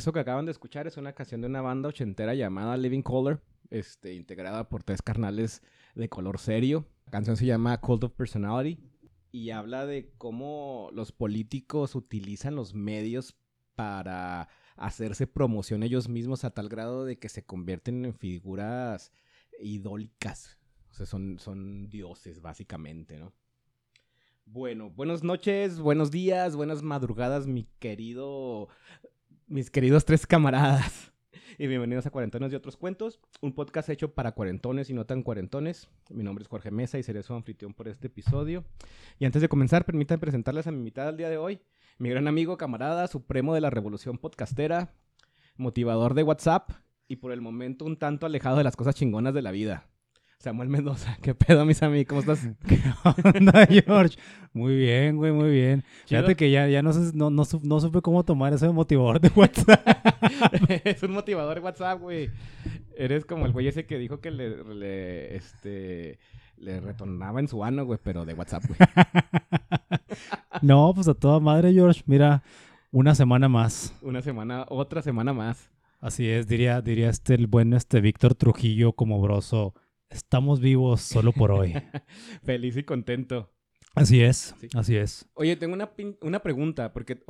Eso que acaban de escuchar es una canción de una banda ochentera llamada Living Color, este, integrada por tres carnales de color serio. La canción se llama Cult of Personality y habla de cómo los políticos utilizan los medios para hacerse promoción ellos mismos a tal grado de que se convierten en figuras idólicas. O sea, son, son dioses, básicamente, ¿no? Bueno, buenas noches, buenos días, buenas madrugadas, mi querido, mis queridos tres camaradas. Y bienvenidos a Cuarentones y otros cuentos, un podcast hecho para cuarentones y no tan cuarentones. Mi nombre es Jorge Mesa y seré su anfitrión por este episodio. Y antes de comenzar, permítanme presentarles a mi invitada del día de hoy, mi gran amigo, camarada, supremo de la revolución podcastera, motivador de WhatsApp y por el momento un tanto alejado de las cosas chingonas de la vida. Samuel Mendoza, ¿qué pedo, mis amigos? ¿Cómo estás? ¿Qué onda, George? Muy bien, güey, muy bien. Fíjate que ya, ya no, sé, no, no, no, supe cómo tomar ese motivador de WhatsApp. es un motivador de WhatsApp, güey. Eres como el güey ese que dijo que le, le, este, le retornaba en su ano, güey, pero de WhatsApp, güey. no, pues a toda madre, George. Mira, una semana más. Una semana, otra semana más. Así es, diría, diría este el buen este Víctor Trujillo como broso estamos vivos solo por hoy. Feliz y contento. Así es, así es. Oye, tengo una, una pregunta, porque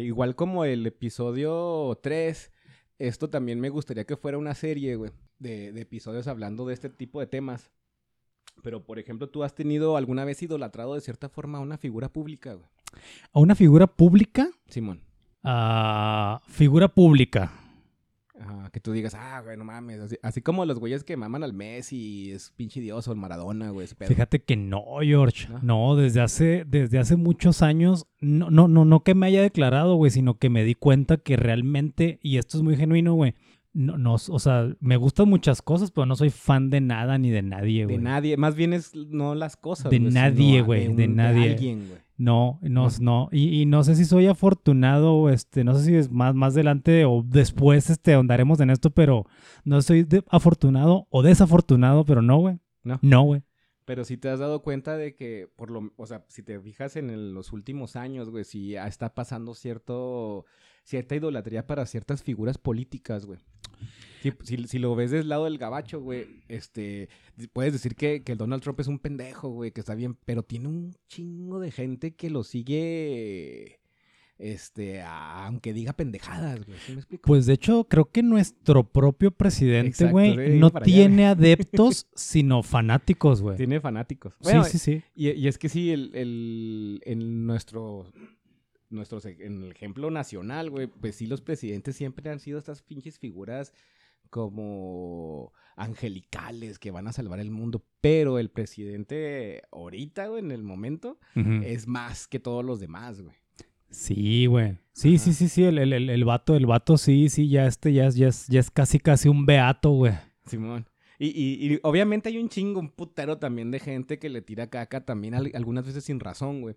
igual como el episodio 3, esto también me gustaría que fuera una serie, güey, de, de, episodios hablando de este tipo de temas. Pero, por ejemplo, ¿tú has tenido alguna vez idolatrado de cierta forma a una figura pública, güey? ¿A una figura pública? Simón. A figura pública que tú digas, ah, güey, no mames. Así, como los güeyes que maman al Messi, es pinche dios o el Maradona, güey. Fíjate que no, George. ¿No? desde hace, desde hace muchos años, no, no, no, no que me haya declarado, güey, sino que me di cuenta que realmente, y esto es muy genuino, güey, no, no, o sea, me gustan muchas cosas, pero no soy fan de nada ni de nadie, güey. De nadie, más bien es no las cosas. De nadie, güey, de, nadie. alguien, güey. No, no, no. Y, no sé si soy afortunado, este, no sé si es más, más adelante o después, este, andaremos en esto, pero no soy afortunado o desafortunado, pero no, güey. No. No, güey. Pero si te has dado cuenta de que, por lo, o sea, si te fijas en los últimos años, güey, si está pasando cierto, cierta idolatría para ciertas figuras políticas, güey. Si, lo ves del lado del gabacho, güey, este, puedes decir que, que Donald Trump es un pendejo, güey, que está bien, pero tiene un chingo de gente que lo sigue este, aunque diga pendejadas, güey. ¿Sí me explico? Pues de hecho, creo que nuestro propio presidente, güey, no tiene adeptos, sino fanáticos, güey. Tiene fanáticos. sí, sí, sí. Y, es que sí, el, el, en nuestro, nuestro, en el ejemplo nacional, güey, pues sí, los presidentes siempre han sido estas pinches figuras como angelicales que van a salvar el mundo, pero el presidente ahorita, güey, en el momento, es más que todos los demás, güey. Sí, güey. Sí, sí, sí, sí, el, el, el, vato, el vato, sí, sí, ya este ya, ya, es, ya es casi, casi un beato, güey. Simón. Y, y, y, obviamente hay un chingo, un putero también de gente que le tira caca también algunas veces sin razón, güey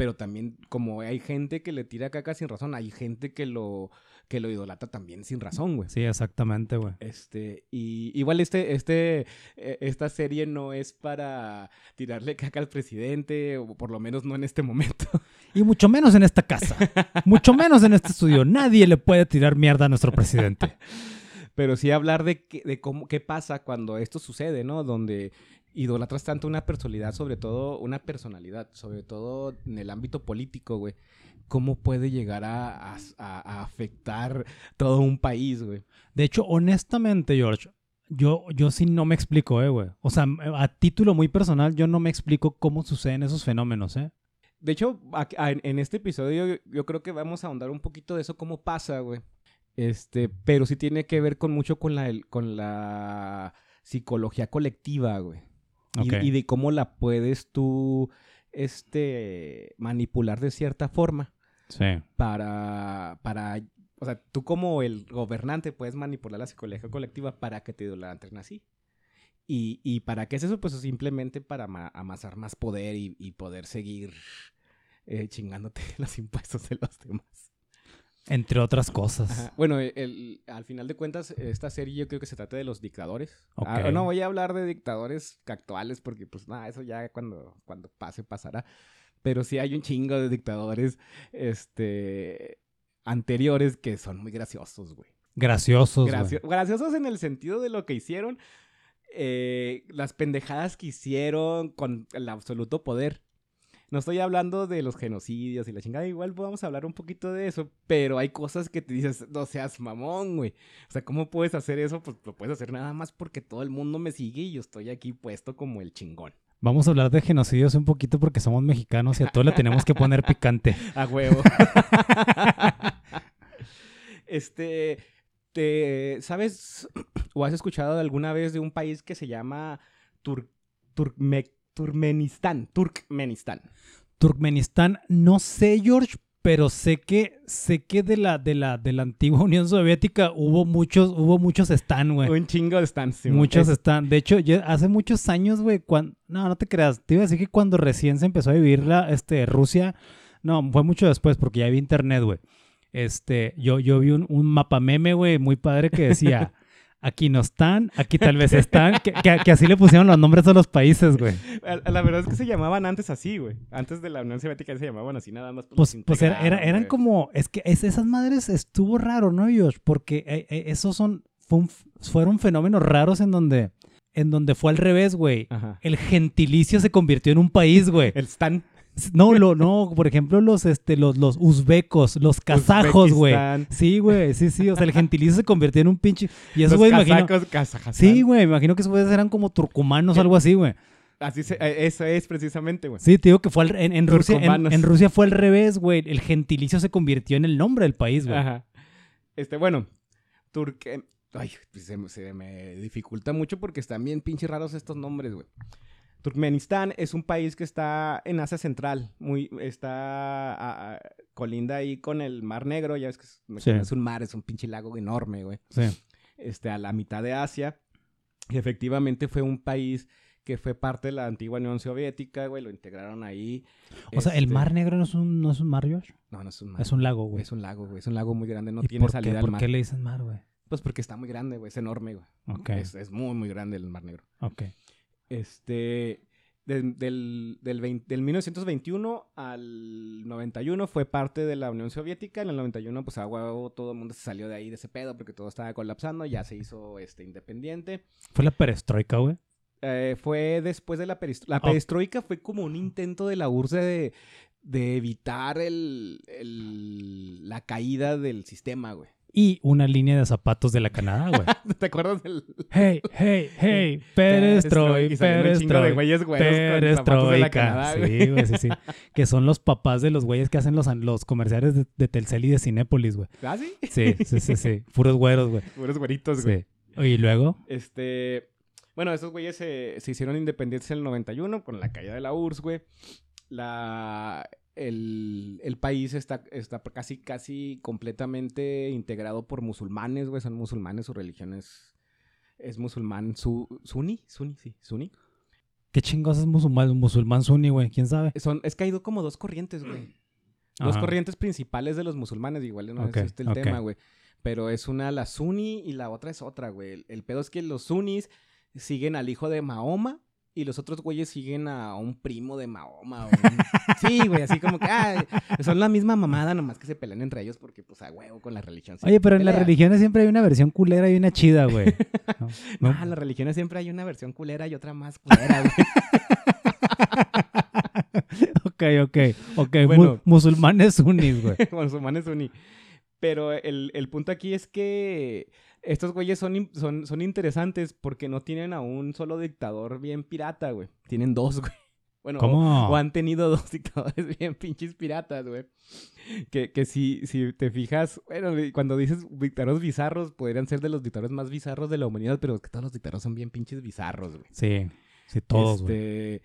pero también como hay gente que le tira caca sin razón, hay gente que lo que lo idolatra también sin razón, güey. Sí, exactamente, güey. Este, y igual este este e, esta serie no es para tirarle caca al presidente o por lo menos no en este momento. Y mucho menos en esta casa. mucho menos en este estudio. Nadie le puede tirar mierda a nuestro presidente. Pero sí hablar de, de cómo, qué pasa cuando esto sucede, ¿no? Donde idolatras tanto una personalidad, sobre todo una personalidad, sobre todo en el ámbito político, güey. ¿Cómo puede llegar a, afectar todo un país, güey? De hecho, honestamente, George, yo, yo sí no me explico, eh, güey. O sea, a título muy personal, yo no me explico cómo suceden esos fenómenos, eh. De hecho, en este episodio yo creo que vamos a ahondar un poquito de eso, cómo pasa, güey. Este, pero sí tiene que ver con mucho con la, con la psicología colectiva, güey. Y, de cómo la puedes tú este, manipular de cierta forma. Sí. Para, para, o sea, tú como el gobernante puedes manipular la psicología colectiva para que te idolatren así. Y, y para qué es eso? Pues simplemente para amasar más poder y, poder seguir eh, chingándote los impuestos de los demás. Entre otras cosas. Bueno, al final de cuentas, esta serie yo creo que se trata de los dictadores. Ah, no voy a hablar de dictadores actuales porque, pues, nada, eso ya cuando, cuando pase pasará. Pero sí hay un chingo de dictadores, este, anteriores que son muy graciosos, güey. Graciosos, güey. Graciosos en el sentido de lo que hicieron, eh, las pendejadas que hicieron con el absoluto poder. No estoy hablando de los genocidios y la chingada, igual podemos hablar un poquito de eso, pero hay cosas que te dices, no seas mamón, güey. O sea, ¿cómo puedes hacer eso? Pues lo puedes hacer nada más porque todo el mundo me sigue y yo estoy aquí puesto como el chingón. Vamos a hablar de genocidios un poquito porque somos mexicanos y a todos le tenemos que poner picante. A huevo. este, te, ¿sabes o has escuchado alguna vez de un país que se llama Tur- Turme- Turmenistán? Turkmenistán. Turkmenistán, no sé, George, pero sé que sé que de la de la de la antigua Unión Soviética hubo muchos hubo muchos stan, güey. Un chingo de stands. Muchos Es- están. De hecho, hace muchos años, güey, cuando... No, no te creas. Te iba a decir que cuando recién se empezó a vivir la, este, Rusia... No, fue mucho después porque ya había internet, güey. Este, yo, yo vi un, un mapa meme, güey, muy padre que decía... Aquí no están, aquí tal vez están. Que, que- que así le pusieron los nombres a los países, güey. La verdad es que se llamaban antes así, güey. Antes de la Unión Soviética se llamaban así nada más. Pues, pues era- eran como... Es que es- esas madres estuvo raro, ¿no, Josh? Porque eh, eh, esos son... fue un- fueron fenómenos raros en donde... En donde fue al revés, güey. Ajá. El gentilicio se convirtió en un país, güey. El Stan. No, lo, no, por ejemplo, los, este, los, los uzbecos, los kazajos, güey. Sí, güey, sí, sí. O sea, el gentilicio se convirtió en un pinche. Y eso, Los güey, imagino. kazakos, Kazajstán. Sí, güey, imagino que esos güeyes eran como turcumanos o algo así, güey. Así se, eh, eso es precisamente, güey. Sí, te digo que fue al- en, en Rusia. En, Turcomanos. en Rusia fue al revés, güey. El gentilicio se convirtió en el nombre del país, güey. Ajá. Este, bueno, Turque... Ay, pues se, se me dificulta mucho porque están bien pinches raros estos nombres, güey. Turkmenistán es un país que está en Asia Central, muy, está a- a- colinda ahí con el Mar Negro, ya ves que es, Sí. es un mar, es un pinche lago enorme, güey. Sí. Este, a la mitad de Asia. Y efectivamente fue un país que fue parte de la antigua Unión Soviética, güey, lo integraron ahí. O sea, el Este, Mar Negro no es un, no es un mar, Josh. No, no es un mar. Es un lago, güey. Es un lago, güey. Es un lago muy grande, no ¿Y tiene por salida qué, al ¿Por mar. qué le dicen mar, güey? Pues porque está muy grande, güey. Es enorme, güey. Ok, Es, es muy, muy grande el Mar Negro. ok. Este. de- del, del, 20 del 1921 al 91 fue parte de la Unión Soviética. En el 91, pues, a huevo, todo el mundo se salió de ahí de ese pedo porque todo estaba colapsando. Ya se hizo este, independiente. Fue la perestroika, güey. Eh, fue después de la perestroika. La Oh. perestroika fue como un intento de la URSS de, de evitar el, el- la caída del sistema, güey. Y una línea de zapatos de la Canadá, güey. ¿Te acuerdas del Hey, hey, hey, perestroika, Y salieron un chingo de perestroika. Sí, güey, sí, sí. Que son los papás de los güeyes que hacen los, los comerciales de, de Telcel y de Cinépolis, güey. ¿Ah, sí? Sí, sí, sí, sí. Puros güeros, güey. Puros güeritos, güey. Sí. Y luego, Este... Bueno, esos güeyes se, se hicieron independientes en el 91 con la caída de la URSS, güey. La... El, el país está, está casi, casi completamente integrado por musulmanes, güey. Son musulmanes, su religión es, es musulmán su, suní, suní, sí, suní. ¿qué chingos es musulmán, musulmán suní, güey? ¿Quién sabe? Son, es que hay do- como dos corrientes, güey. Dos corrientes principales de los musulmanes, igual no Ok, es este el tema, güey. Pero es una la suní y la otra es otra, güey. El, el pedo es que los sunis siguen al hijo de Mahoma y los otros güeyes siguen a un primo de Mahoma. o un- Sí, güey, así como que ah, son la misma mamada, nomás que se pelean entre ellos porque, pues, a huevo con la religión. Oye, pero en las religiones siempre hay una versión culera y una chida, güey. No, no. Ah, en las religiones siempre hay una versión culera y otra más culera, güey. ok, ok, ok. mu- Bueno. musulmanes sunis, güey. musulmanes suní. Pero el, el punto aquí es que estos güeyes son, son, son interesantes porque no tienen a un solo dictador bien pirata, güey. Tienen dos, güey. Bueno. O, han tenido dos dictadores bien pinches piratas, güey. Que, que si, si te fijas, bueno, cuando dices dictadores bizarros, podrían ser de los dictadores más bizarros de la humanidad, pero es que todos los dictadores son bien pinches bizarros, güey. Sí, sí, todos, güey. Este,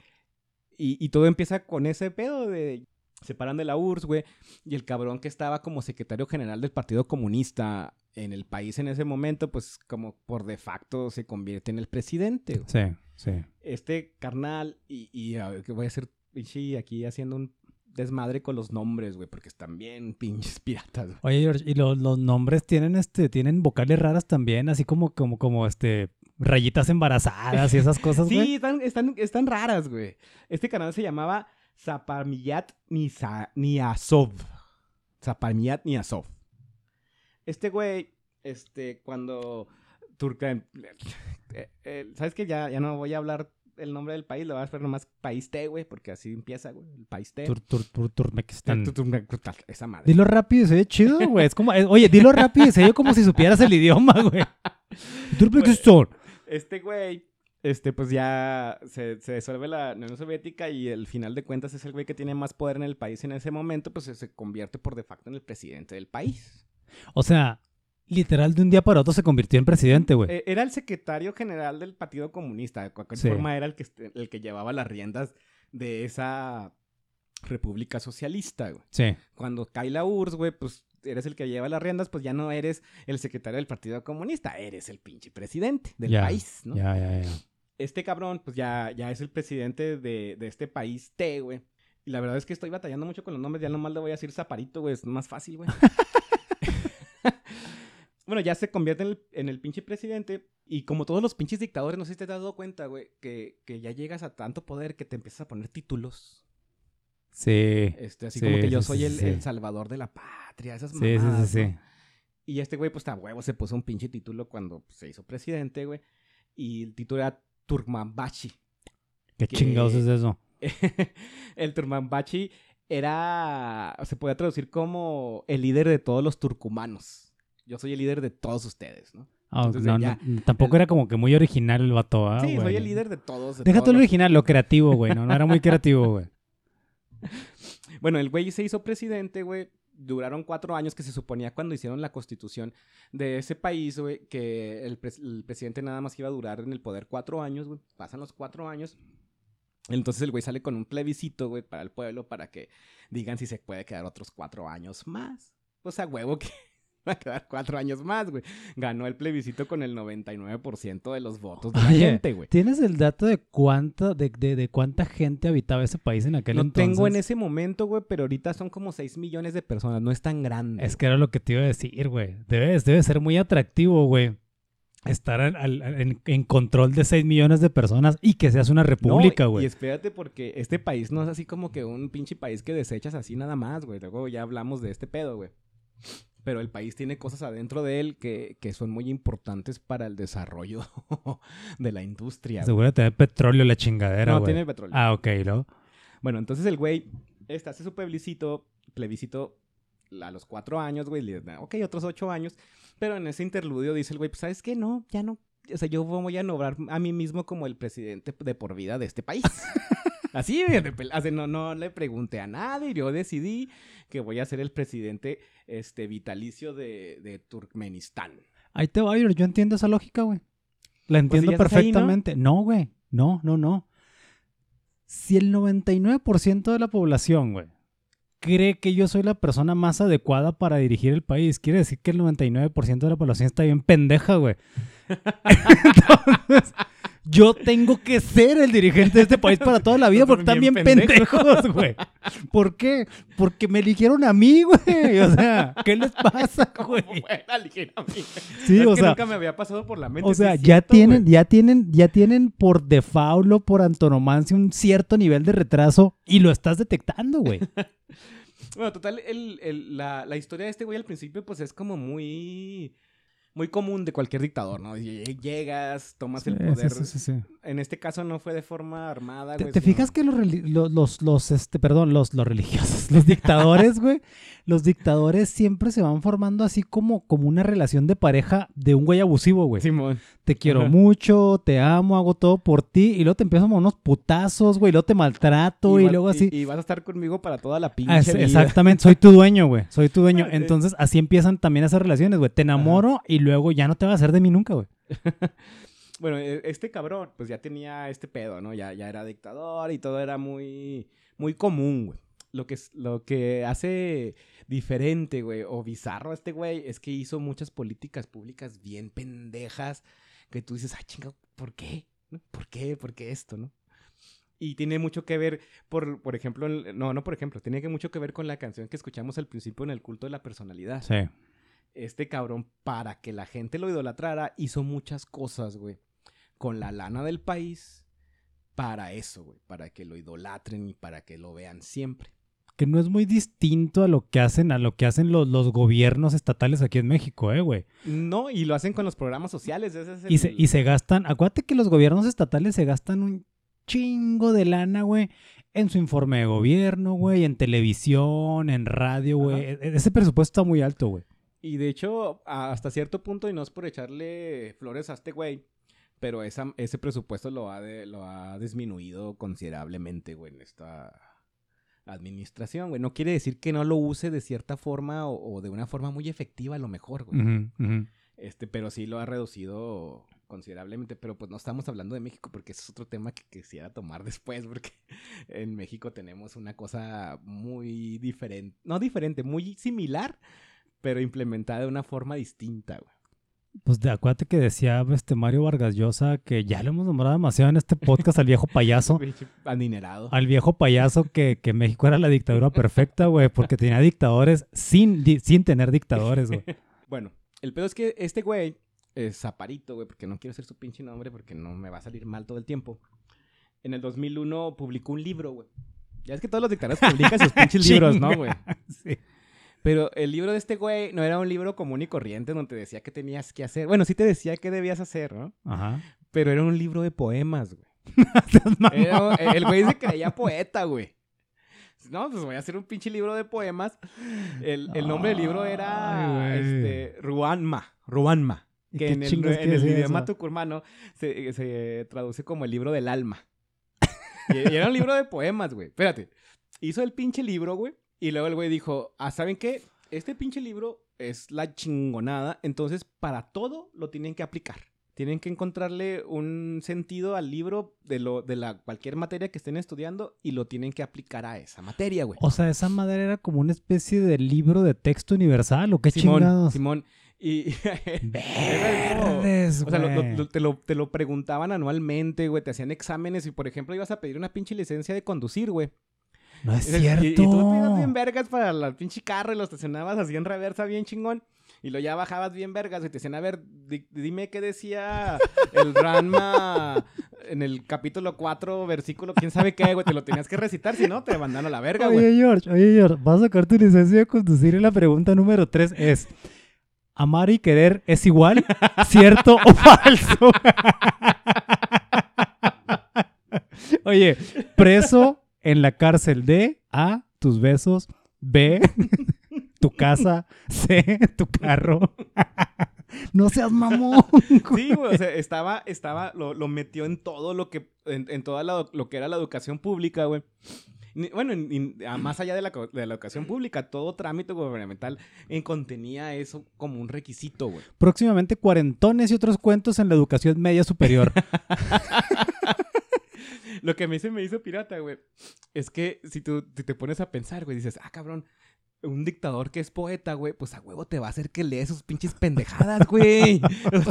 y, y todo empieza con ese pedo de... Separan de la URSS, güey. Y el cabrón que estaba como secretario general del Partido Comunista en el país en ese momento, pues como por de facto se convierte en el presidente. güey. Sí, sí. Este carnal, y, y a ver, que voy a hacer pinche aquí haciendo un desmadre con los nombres, güey, porque están bien pinches piratas. güey. Oye, George, y los, los nombres tienen este, tienen vocales raras también, así como, como, como este rayitas embarazadas y esas cosas, güey. Sí, están, están, están raras, güey. Este canal se llamaba Zapamiyat Nisa- Niazov. Zapamiyat Niazov. Este güey, este, cuando Turca... eh, eh, ¿Sabes qué? Ya, ya no voy a hablar el nombre del país, lo voy a hacer nomás País T, güey, porque así empieza, güey, el País T. Tur, tur, tur, Turmequistán. Tu- tu- tu- tu- Esa madre. Dilo rápido se ve chido, güey. Es como, oye, dilo rápido se ve como si supieras el idioma, güey. Turmequistán. Este güey, este, pues ya se, se disuelve la Unión Soviética y el final de cuentas es el güey que tiene más poder en el país en ese momento, pues se convierte por de facto en el presidente del país. O sea, literal de un día para otro se convirtió en presidente, güey. Eh, era el secretario general del Partido Comunista, de cualquier Sí. forma era el que, el que llevaba las riendas de esa república socialista, güey. Sí. Cuando cae la URSS, güey, pues eres el que lleva las riendas, pues ya no eres el secretario del Partido Comunista, eres el pinche presidente del país, ¿no? Ya, ya, ya. este cabrón, pues ya, ya es el presidente de, de este país T, güey. Y la verdad es que estoy batallando mucho con los nombres. Ya nomás le voy a decir Zaparito, güey. Es más fácil, güey. bueno, ya se convierte en el, en el pinche presidente. Y como todos los pinches dictadores, no sé si te has dado cuenta, güey, que, que ya llegas a tanto poder que te empiezas a poner títulos. Sí. Este, así Sí, como que yo soy sí, el, sí. el salvador de la patria. Esas Sí, sí, sí, mamadas, sí. ¿no? Y este güey, pues, a huevo se puso un pinche título cuando pues, se hizo presidente, güey. Y el título era Turmanbashi. ¿Qué que- chingados es eso? el Turmanbashi era, se puede traducir como el líder de todos los turcumanos. Yo soy el líder de todos ustedes, ¿no? Ah, Entonces, no, ya, no, tampoco era como que muy original el vato, ¿ah, sí, soy el líder de todos. de Deja todo lo original, lo creativo, güey. No, no era muy creativo, güey. Bueno, el güey se hizo presidente, güey. Duraron cuatro años que se suponía cuando hicieron la constitución de ese país, güey, que el, el presidente nada más iba a durar en el poder cuatro años, güey. Pasan los cuatro años. Entonces el güey sale con un plebiscito, güey, para el pueblo, para que digan si se puede quedar otros cuatro años más. Pues a huevo que a quedar cuatro años más, güey. Ganó el plebiscito con el 99% de los votos de la Oye, gente, güey. ¿Tienes el dato de cuánta, de, de, de cuánta gente habitaba ese país en aquel No entonces? tengo en ese momento, güey, pero ahorita son como 6 millones de personas. No es tan grande. Es que era lo que te iba a decir, güey. Debe, debe ser muy atractivo, güey. Estar al- al- en, en control de 6 millones de personas y que seas una república, No, güey. Y espérate porque este país no es así como que un pinche país que desechas así nada más, güey. Luego ya hablamos de este pedo, güey. Pero el país tiene cosas adentro de él que, que son muy importantes para el desarrollo de la industria. Seguro tener petróleo la chingadera, No, güey. tiene petróleo. Ah, ok, ¿no? Bueno, entonces el güey este, hace su plebiscito, plebiscito a los cuatro años, güey. le da, Ok, otros ocho años. Pero en ese interludio dice el güey, pues, ¿sabes qué? No, ya no. O sea, yo voy a nombrar a mí mismo como el presidente de por vida de este país. Así, así, no, no le pregunté a nadie. Yo decidí que voy a ser el presidente este, vitalicio de, de Turkmenistán. Ahí te va, yo yo entiendo esa lógica, güey. La Pues si entiendo ahí, ¿no? perfectamente. No, güey. No, no, no. Si el 99% de la población, güey, cree que yo soy la persona más adecuada para dirigir el país, quiere decir que el 99% de la población está bien pendeja, güey. Entonces, yo tengo que ser el dirigente de este país para toda la vida porque están bien Bien pendejos. güey. ¿Por qué? Porque me eligieron a mí, güey. O sea, ¿qué les pasa, güey? Sí, Es o que sea, nunca me había pasado por la mente. o sea, ya cierto, tienen, güey. ya tienen, ya tienen por default o por antonomancia un cierto nivel de retraso y lo estás detectando, güey. Bueno, total, el, el- la, la historia de este güey al principio, pues es como muy. Muy común de cualquier dictador, ¿no? Lle- Llegas, tomas el poder. En este caso no fue de forma armada, ¿Te, güey. te fijas que los, reli- lo- los, los, este, perdón, los, los religiosos, los dictadores, güey, los dictadores siempre se van formando así como, como una relación de pareja de un güey abusivo, güey. Simón. Te quiero Ajá. mucho, te amo, hago todo por ti, y luego te empiezan a unos putazos, güey, y luego te maltrato, y, va- luego así. Y, vas a estar conmigo para toda la pinche Ah, es- vida. exactamente, soy tu dueño, güey. Soy tu dueño. Entonces, así empiezan también esas relaciones, güey. Te enamoro y luego ya no te vas a hacer de mí nunca, güey. Bueno, e- este cabrón, pues ya tenía este pedo, ¿no? Ya, ya era dictador y todo era muy, muy común, güey. Lo que, lo que hace diferente, güey, o bizarro a este güey, es que hizo muchas políticas públicas bien pendejas que tú dices, ay, chinga, ¿por qué? ¿Por qué? ¿Por qué esto, no? Y tiene mucho que ver, por, por ejemplo, no, no por ejemplo, tiene mucho que ver con la canción que escuchamos al principio en el culto de la personalidad Sí. Este cabrón, para que la gente lo idolatrara, hizo muchas cosas, güey. Con la lana del país, para eso, güey. Para que lo idolatren y para que lo vean siempre. que no es muy distinto a lo que hacen, a lo que hacen los, los gobiernos estatales aquí en México, eh, güey. No, y lo hacen con los programas sociales. Ese es el- Y se, y se gastan, acuérdate que los gobiernos estatales se gastan un chingo de lana, güey, en su informe de gobierno, güey, en televisión, en radio, güey. E- Ese presupuesto está muy alto, güey. Y de hecho, hasta cierto punto, y no es por echarle flores a este güey, pero esa, ese presupuesto lo ha, de- lo ha disminuido considerablemente, güey, en esta administración, güey. No quiere decir que no lo use de cierta forma o, o de una forma muy efectiva a lo mejor, güey. Este, pero sí lo ha reducido considerablemente, pero pues no estamos hablando de México porque ese es otro tema que quisiera tomar después porque en México tenemos una cosa muy diferente, no diferente, muy similar, pero implementada de una forma distinta, güey. Pues de, acuérdate que decía este Mario Vargas Llosa que ya lo hemos nombrado demasiado en este podcast al viejo payaso. Adinerado. Al viejo payaso que, que México era la dictadura perfecta, güey, porque tenía dictadores sin, di- sin tener dictadores, güey. Bueno, el pedo es que este güey, eh, Zaparito, güey, porque no quiero hacer su pinche nombre porque no me va a salir mal todo el tiempo. En el 2001 publicó un libro, güey. Ya es que todos los dictadores publican sus pinches libros, ¿no, güey? Sí. Pero el libro de este güey no era un libro común y corriente donde te decía qué tenías que hacer. Bueno, sí te decía qué debías hacer, ¿no? Ajá. Pero era un libro de poemas, güey. Era- el güey se creía poeta, güey. No, pues voy a hacer un pinche libro de poemas. El, el nombre del libro era Ay, este, Ruanma. Ruanma. ¿Y Que en el, en idioma tucumano se, se traduce como el libro del alma. Y, y era un libro de poemas, güey. Espérate. Hizo el pinche libro, güey. Y luego el güey dijo, ah, ¿saben qué? Este pinche libro es la chingonada. Entonces, para todo lo tienen que aplicar. Tienen que encontrarle un sentido al libro de, lo, de la, cualquier materia que estén estudiando y lo tienen que aplicar a esa materia, güey. O sea, esa madre era como una especie de libro de texto universal, ¿o qué Simón, chingados? Simón. Y Verdes, O sea, lo- lo- te, lo, te lo preguntaban anualmente, güey. Te hacían exámenes y, por ejemplo, ibas a pedir una pinche licencia de conducir, güey. No es Y- cierto. Y, y tú te ibas bien vergas para el pinche carro y lo estacionabas así en reversa bien chingón. Y lo ya bajabas bien vergas y te decían, a ver, di- dime qué decía el Ranma en el capítulo 4, versículo, quién sabe qué, güey. Te lo tenías que recitar, si no, te mandan a la verga, güey. Oye, George, oye, George, vas a sacar tu licencia de conducir y la pregunta número tres es: ¿amar y querer es igual? ¿Cierto o falso? Oye, preso en la cárcel de A, tus besos, B, tu casa, C, tu carro. no seas mamón. Sí, güey, o sea, estaba, estaba, lo, lo metió en todo lo que, en, en toda la- lo que era la educación pública, güey. Ni- Bueno, a- más allá de la, co- de la educación pública, todo trámite gubernamental en contenía eso como un requisito, güey. Próximamente cuarentones y otros cuentos en la educación media superior. Lo que a mí se me hizo pirata, güey, es que si tú te pones a pensar, güey, dices, ah, cabrón, un dictador que es poeta, güey, pues a huevo te va a hacer que lee sus pinches pendejadas, güey.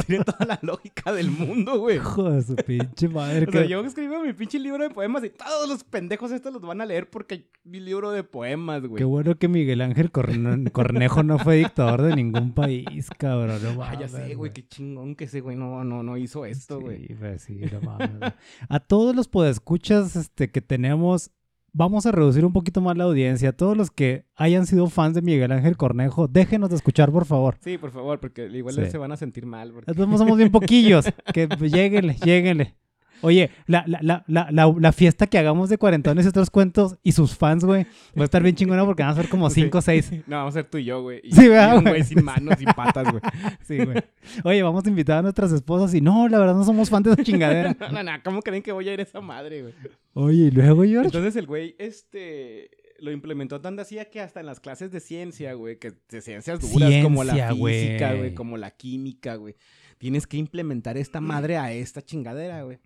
Tiene toda la lógica del mundo, güey. Hijo de su pinche madre. O sea, yo escribo mi pinche libro de poemas y todos los pendejos estos los van a leer porque mi libro de poemas, güey. Qué bueno que Miguel Ángel Corne- Cornejo no fue dictador de ningún país, cabrón. No Ah, ya mames, sé, güey, qué chingón que ese güey no, no, no hizo esto, güey. Sí, pues sí, no mames. A todos los podescuchas este, que tenemos, vamos a reducir un poquito más la audiencia. Todos los que hayan sido fans de Miguel Ángel Cornejo, déjenos de escuchar, por favor. Sí, por favor, porque igual Sí. se van a sentir mal. porque- Entonces somos bien poquillos. Que pues, lléguenle, lléguenle. Oye, la, la, la, la, fiesta que hagamos de cuarentones y otros cuentos y sus fans, güey, va a estar bien chingona porque van a ser como cinco o seis. No, vamos a ser tú y yo, güey. Y, Sí, y ¿verdad, un güey? sin manos y patas, güey. Sí, güey. Oye, vamos a invitar a nuestras esposas y no, la verdad no somos fans de esa chingadera. No, no, no, ¿cómo creen que voy a ir a esa madre, güey? Oye, y luego, George. Entonces el güey, este, lo implementó tan así que hasta en las clases de ciencia, güey, que de ciencias duras como la Ciencia, física, güey, como la química, güey, tienes que implementar esta madre a esta chingadera, güey.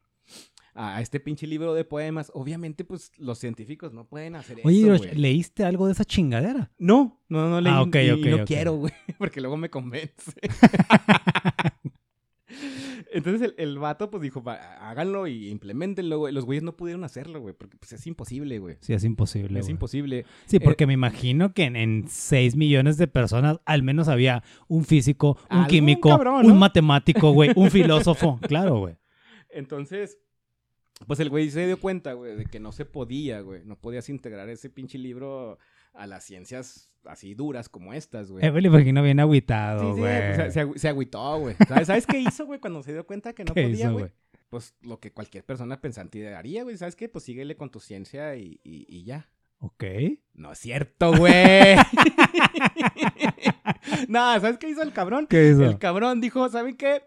A este pinche libro de poemas. Obviamente, pues, los científicos no pueden hacer Oye, eso, güey. ¿leíste algo de esa chingadera? No, no, no leí. Ah, ok, y no quiero, güey, porque luego me convence. Entonces el, el vato, pues, dijo, "Va, háganlo y implementenlo, güey. Los güeyes no pudieron hacerlo, güey, porque, pues, es imposible, güey. Sí, es imposible. Es güey. imposible. Sí, Eh, porque me imagino que en, en 6 millones de personas al menos había un físico, un químico, cabrón, un matemático, güey, un filósofo. Claro, güey. Entonces, Pues el güey se dio cuenta, güey, de que no se podía, güey. No podías integrar ese pinche libro a las ciencias así duras como estas, güey. Eh, güey, le imagino bien agüitado, Sí, sí, güey. pues, se, se agüitó, güey. ¿Sabes, ¿Sabes qué hizo, güey, cuando se dio cuenta que no ¿Qué podía, hizo, güey? güey? Pues lo que cualquier persona pensante haría, güey. ¿Sabes qué? Pues síguele con tu ciencia y, y, y ya. Ok. No es cierto, güey. no, ¿sabes qué hizo el cabrón? ¿Qué hizo? El cabrón dijo, ¿saben qué?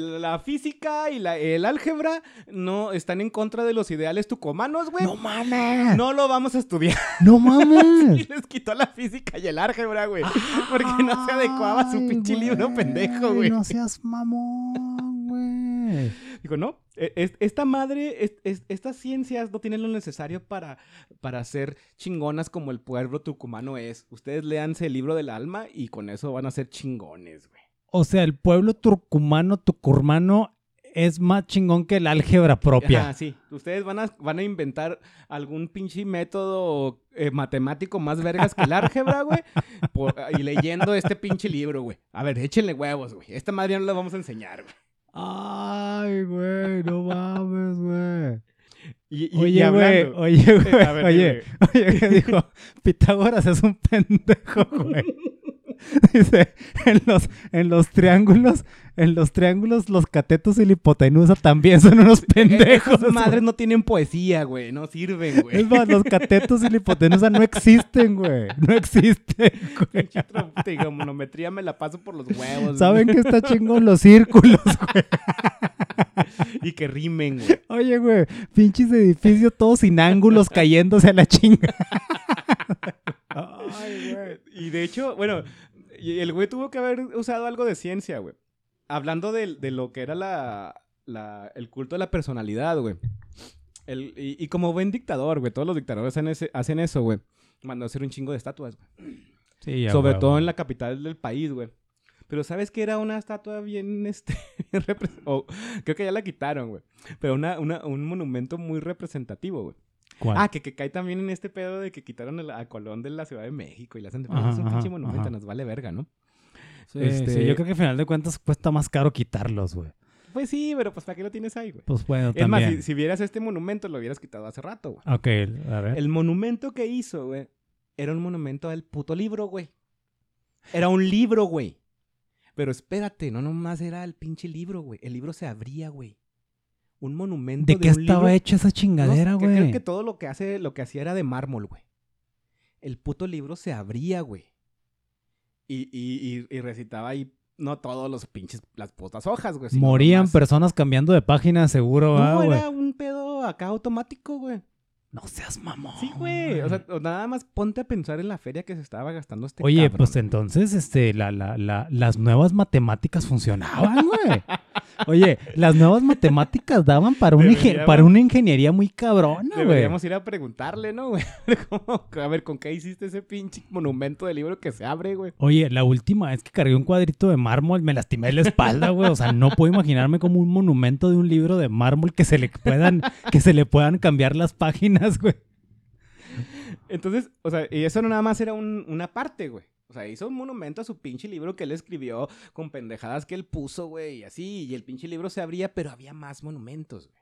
La física y la, el álgebra no están en contra de los ideales tucumanos, güey. ¡No mames! No lo vamos a estudiar. ¡No Y mames! les quitó la física y el álgebra, güey. Porque no se adecuaba a su pinche libro güey, pendejo, güey. No seas mamón, güey. Digo, no, e- es- esta madre, es- es- estas ciencias no tienen lo necesario para, para ser chingonas como el pueblo tucumano es. Ustedes léanse el libro del alma y con eso van a ser chingones, güey. O sea, el pueblo turcumano, tucurmano, es más chingón que el álgebra propia. Ajá, sí. Ustedes van a, van a inventar algún pinche método eh, matemático más vergas que el álgebra, güey. por- y leyendo este pinche libro, güey. A ver, échenle huevos, güey. Esta madre ya no la vamos a enseñar, güey. Ay, güey, no mames, güey. Y, y- Oye, güey, oye, güey, oye, oye, ¿qué dijo? Pitágoras es un pendejo, güey. Dice, en los, en los triángulos, en los triángulos, los catetos y la hipotenusa también son unos pendejos. Esas madres no tienen poesía, güey. No sirven, güey. Es más, los catetos y la hipotenusa no existen, güey. No existen, güey. Trigonometría me la paso por los huevos. ¿Saben que está chingón los círculos, güey? güey? Y que rimen, güey. Oye, güey, pinches edificios todos sin ángulos cayéndose a la chinga. Y de hecho, bueno, el güey tuvo que haber usado algo de ciencia, güey. Hablando de, de lo que era la, la- el culto de la personalidad, güey. El- y, y como buen dictador, güey, todos los dictadores hacen, ese- hacen eso, güey. Mandó a hacer un chingo de estatuas, güey. Sí, Sobre todo en la capital del país, güey. Pero ¿sabes que era una estatua bien, este, bien repre- o, creo que ya la quitaron, güey. Pero una, una- un monumento muy representativo, güey. ¿Cuál? Ah, que, que cae también en este pedo de que quitaron el- a Colón de la Ciudad de México y la hacen de Ajá, es un pinche monumento, nos vale verga, ¿no? Sí, este- sí, yo creo que al final de cuentas cuesta más caro quitarlos, güey. Pues sí, pero pues ¿para qué lo tienes ahí, güey? Pues bueno, Es más, también. si, si vieras este monumento, lo hubieras quitado hace rato, güey. Ok, a ver. El monumento que hizo, güey, era un monumento al puto libro, güey. Era un libro, güey. Pero espérate, no nomás era el pinche libro, güey. El libro se abría, güey. Un monumento ¿De qué un estaba libro- hecha esa chingadera, No, güey? Creo que todo lo que hace, lo que hacía era de mármol, güey. El puto libro se abría, güey. Y, y, y, y recitaba ahí, no todos los pinches, las putas hojas, güey. Morían personas cambiando de página, seguro, ah, No, güey. era un pedo acá automático, güey. No seas mamón. Sí, güey. O sea, o nada más ponte a pensar en la feria que se estaba gastando este Oye, cabrón. pues entonces, este, la, la, la, las nuevas matemáticas funcionaban, güey. Oye, las nuevas matemáticas daban para, un para una ingeniería muy cabrona, güey. Deberíamos ir a preguntarle, ¿no, güey? ¿Cómo- A ver, ¿con qué hiciste ese pinche monumento de libro que se abre, güey? Oye, la última vez que cargué un cuadrito de mármol me lastimé la espalda, güey. O sea, no puedo imaginarme como un monumento de un libro de mármol que se le puedan, que se le puedan cambiar las páginas, güey. Entonces, o sea, y eso no nada más era un- una parte, güey. O sea, hizo un monumento a su pinche libro que él escribió con pendejadas que él puso, güey, y así. Y el pinche libro se abría, pero había más monumentos, güey.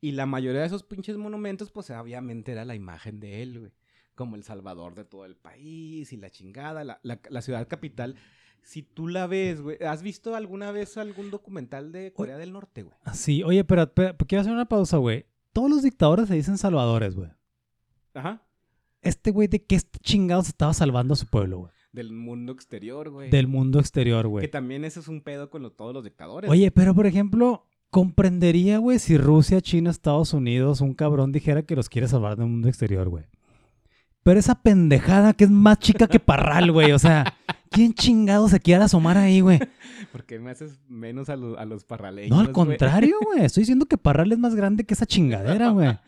Y la mayoría de esos pinches monumentos, pues obviamente era la imagen de él, güey. Como el salvador de todo el país y la chingada, la, la- la ciudad capital. Si tú la ves, güey, ¿has visto alguna vez algún documental de Corea del Norte, güey? Sí, oye, pero, pero quiero hacer una pausa, güey. Todos los dictadores se dicen salvadores, güey. Ajá. Este güey, ¿de qué chingados estaba salvando a su pueblo, güey? Del mundo exterior, güey. Del mundo exterior, Que güey. también eso es un pedo con lo- todos los dictadores. Oye, pero por ejemplo, comprendería, güey, si Rusia, China, Estados Unidos, un cabrón dijera que los quiere salvar del mundo exterior, güey. Pero esa pendejada que es más chica que Parral, güey. O sea, ¿quién chingado se quiere asomar ahí, güey? ¿Por qué me haces menos a, los- a los parraleños? No, al contrario, güey. Estoy diciendo que Parral es más grande que esa chingadera, güey.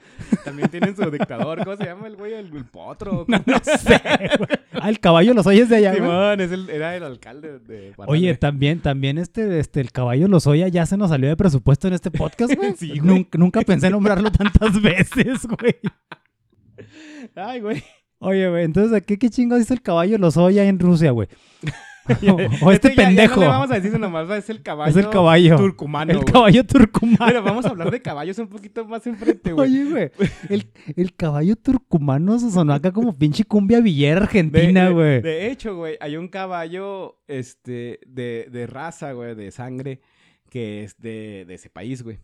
También tienen su dictador. ¿Cómo se llama el güey? El, el potro. No, no sé, güey. Ah, el caballo los oyes de allá, güey. Simón, es el- era el alcalde de Parral, Oye, también, también este, este, el caballo Lozoya ya se nos salió de presupuesto en este podcast, güey. Sí, güey. nunca, nunca pensé nombrarlo tantas veces, güey. Ay, güey. Oye, güey, entonces, ¿a qué, qué chingados hizo el caballo Lozoya en Rusia, güey? o este, ya- ya pendejo. no le vamos a decir nomás, es el caballo. es el caballo. turcumano. el caballo turcumano. Bueno, vamos a hablar de caballos un poquito más enfrente, güey. Oye, güey. El, el caballo turcumano se sonó acá como pinche cumbia villera De- argentina, de- güey. De, hecho, güey, hay un caballo este, de, de raza, güey, de sangre, que es de, de ese país, güey.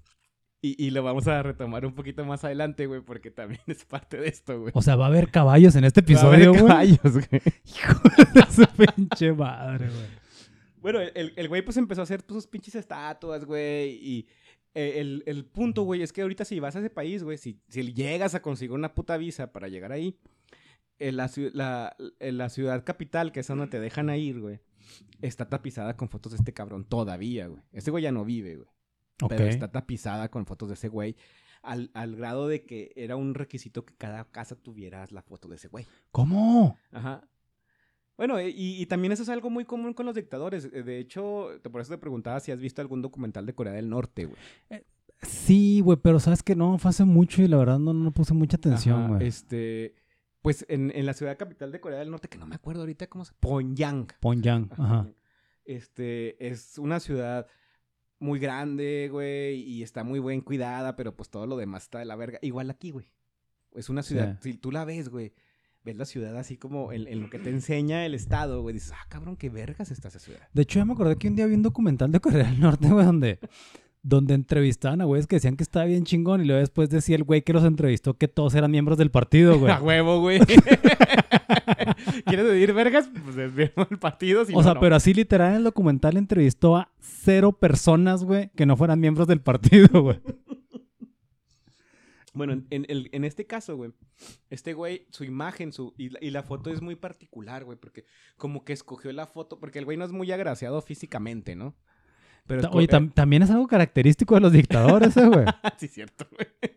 Y, y lo vamos a retomar un poquito más adelante, güey, porque también es parte de esto, güey. O sea, va a haber caballos en este Va a haber episodio, güey. caballos, güey. Hijo de su pinche madre, güey. Bueno, el, el güey pues empezó a hacer sus pinches estatuas, güey, y eh, el, el punto, güey, es que ahorita si vas a ese país, güey, si, si llegas a conseguir una puta visa para llegar ahí, en la, la, en la ciudad capital, que es donde te dejan a ir, güey, está tapizada con fotos de este cabrón todavía, güey. Este güey ya no vive, güey. Ok. Pero está tapizada con fotos de ese güey. Al, al grado de que era un requisito que cada casa tuviera la foto de ese güey. ¿Cómo? Ajá. Bueno, eh, y, y también eso es algo muy común con los dictadores. Eh, De hecho, te- por eso te preguntaba si has visto algún documental de Corea del Norte, güey. Sí, güey, pero sabes que no, fue hace mucho y la verdad no, no puse mucha atención, Ajá, güey. Este, pues en, en la ciudad capital de Corea del Norte, que no me acuerdo ahorita cómo se... Pyongyang. Pyongyang, Ajá. Este, es una ciudad muy grande, güey, y está muy bien cuidada, pero pues todo lo demás está de la verga. Igual aquí, güey. Es una ciudad, si tú la ves, güey, ves la ciudad así como en, en lo que te enseña el estado, güey, dices, ah, cabrón, qué vergas está esa ciudad. De hecho, ya me acordé que un día vi un documental de Corea del Norte, güey, donde, donde entrevistaban a güeyes que decían que estaba bien chingón y luego después decía el güey que los entrevistó que todos eran miembros del partido, güey. A huevo, güey. ¿Quieres decir vergas? Pues es bien el partido. si o no, sea, no. pero así literal en el documental entrevistó a cero personas, güey, que no fueran miembros del partido, güey. Bueno, en, en el- en este caso, güey, este güey, su imagen su, y, la, y la foto es muy particular, güey, porque como que escogió la foto, porque el güey no es muy agraciado físicamente, ¿no? Pero Ta- Oye, tam- también es algo característico de los dictadores, eh, güey. Sí, cierto, güey.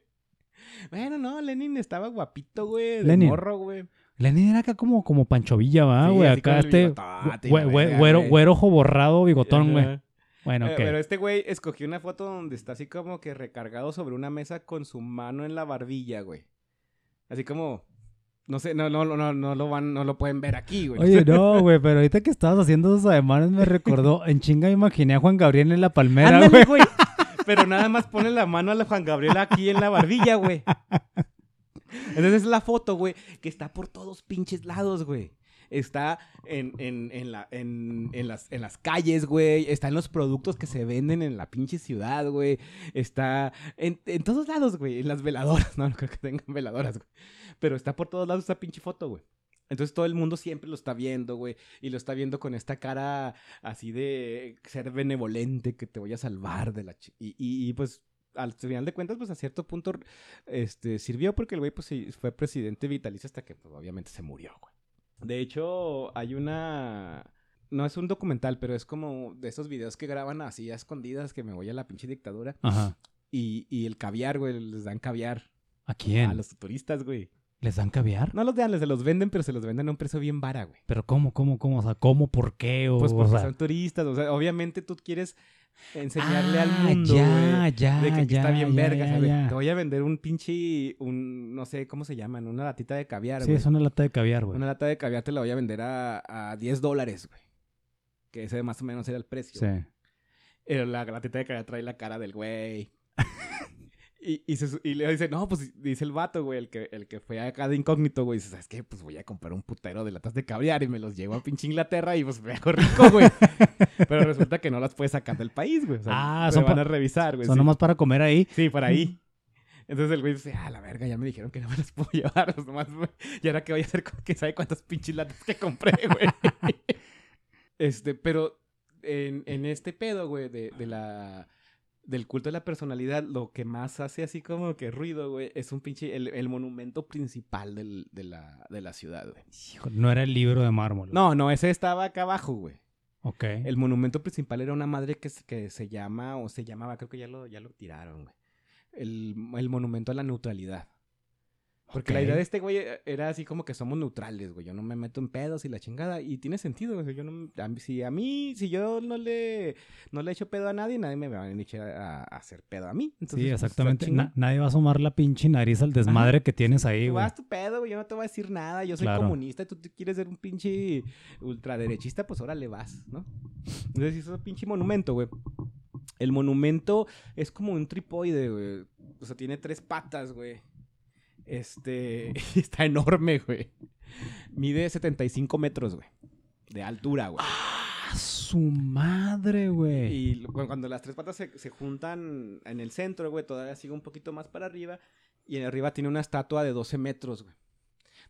Bueno, no, Lenin estaba guapito, güey, de Lenin. morro, güey. Lenin era acá como, como Pancho Villa, ¿va, güey? acá este güero, güero ojo borrado, bigotón, güey. Bueno, Eh, ok. Pero este güey escogió una foto donde está así como que recargado sobre una mesa con su mano en la barbilla, güey. Así como, no sé, no, no, no, no, no lo van, no lo pueden ver aquí, güey. Oye, no, güey, pero ahorita que estabas haciendo esos ademanes me recordó, en chinga imaginé a Juan Gabriel en la palmera, Ándale, güey. güey. Pero nada más pone la mano a la Juan Gabriel aquí en la barbilla, güey. Entonces es la foto, güey, que está por todos pinches lados, güey. Está en, en, en, la, en, en las, en las calles, güey. Está en los productos que se venden en la pinche ciudad, güey. Está en, todos lados, güey. En las veladoras. No, no creo que tengan veladoras, güey. Pero está por todos lados esta pinche foto, güey. Entonces todo el mundo siempre lo está viendo, güey. Y lo está viendo con esta cara así de ser benevolente, que te voy a salvar de la... chi- Y, y, pues al final de cuentas, pues a cierto punto este, sirvió porque el güey pues fue presidente vitalicio hasta que pues, obviamente se murió, güey. De hecho, hay una... No es un documental, pero es como de esos videos que graban así a escondidas que me voy a la pinche dictadura. Ajá. Y, y el caviar, güey, les dan caviar ¿A quién? a los turistas, güey. ¿Les dan caviar? No los dan, les se los venden, pero se los venden a un precio bien vara, güey. Pero ¿cómo, cómo, cómo? O sea, ¿cómo, por qué? O, Pues o porque sea... son turistas, o sea, obviamente tú quieres enseñarle al Ah, mundo, ya, güey, ya, de que ya, está bien verga. Te voy a vender un pinche, un, no sé, ¿cómo se llaman? Una latita de caviar, Sí, es una lata de caviar, güey. Una lata de caviar te la voy a vender a, a 10 dólares, güey. Que ese más o menos era el precio. Sí. Pero la latita de caviar trae la cara del güey. y, y, se y le dice, no, pues dice el vato, güey, el que, el que fue acá de incógnito, güey. Dice, ¿sabes qué? Pues voy a comprar un putero de latas de caviar y me los llevo a pinche Inglaterra y pues me hago rico, güey. Pero resulta que no las puedes sacar del país, güey. O sea, Ah, son van a revisar, güey. Son sí. nomás para comer ahí. Sí, por ahí. Entonces el güey dice, ah, la verga, ya me dijeron que no me las puedo llevar. pues, nomás, güey. y ahora que voy a hacer con quién sabe cuántas pinches latas que compré, güey. este, pero en, en este pedo, güey, de, de la... Del culto de la personalidad, lo que más hace así como que ruido, güey, es un pinche... El, el monumento principal del- de, la, de la ciudad, güey. No era el libro de mármol. No, no, ese estaba acá abajo, güey. Ok. El monumento principal era una madre que, se- que se llama, o se llamaba, creo que ya lo, ya lo tiraron, güey. El, el monumento a la neutralidad. Porque la idea de este güey eh, era así como que somos neutrales, güey. Yo no me meto en pedos y la chingada. Y tiene sentido, güey. Yo no, si a mí, si yo no le, no le echo pedo a nadie, nadie me va a venir a, hacer pedo a mí. sí, pues, exactamente. nadie va a asomar la pinche nariz al desmadre que tienes ahí, güey. Vas tu pedo, güey. Yo no te voy a decir nada. Yo soy comunista y tú quieres ser un pinche ultraderechista, pues ahora le vas, ¿no? Entonces hizo un pinche monumento, güey. El monumento es como un tripoide, güey. O sea, tiene tres patas, güey. Este, está enorme, güey. Mide 75 metros, güey. De altura, güey. ¡Ah! Su madre, güey. Y cuando las tres patas se, juntan en el centro, güey, todavía sigue un poquito más para arriba. Y en arriba tiene una estatua de 12 metros, güey.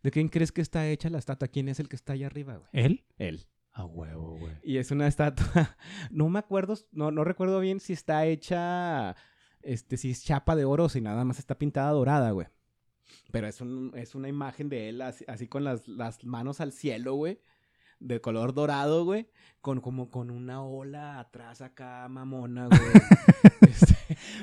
¿De quién crees que está hecha la estatua? ¿Quién es el que está allá arriba, güey? ¿Él? Él. A huevo, güey. Y es una estatua. No me acuerdo, no, no recuerdo bien si está hecha. Este, si es chapa de oro o si nada más está pintada dorada, güey. Pero es, un, es una imagen de él así, con las, las, manos al cielo, güey. De color dorado, güey. Con como con una ola atrás acá, mamona, güey. Este,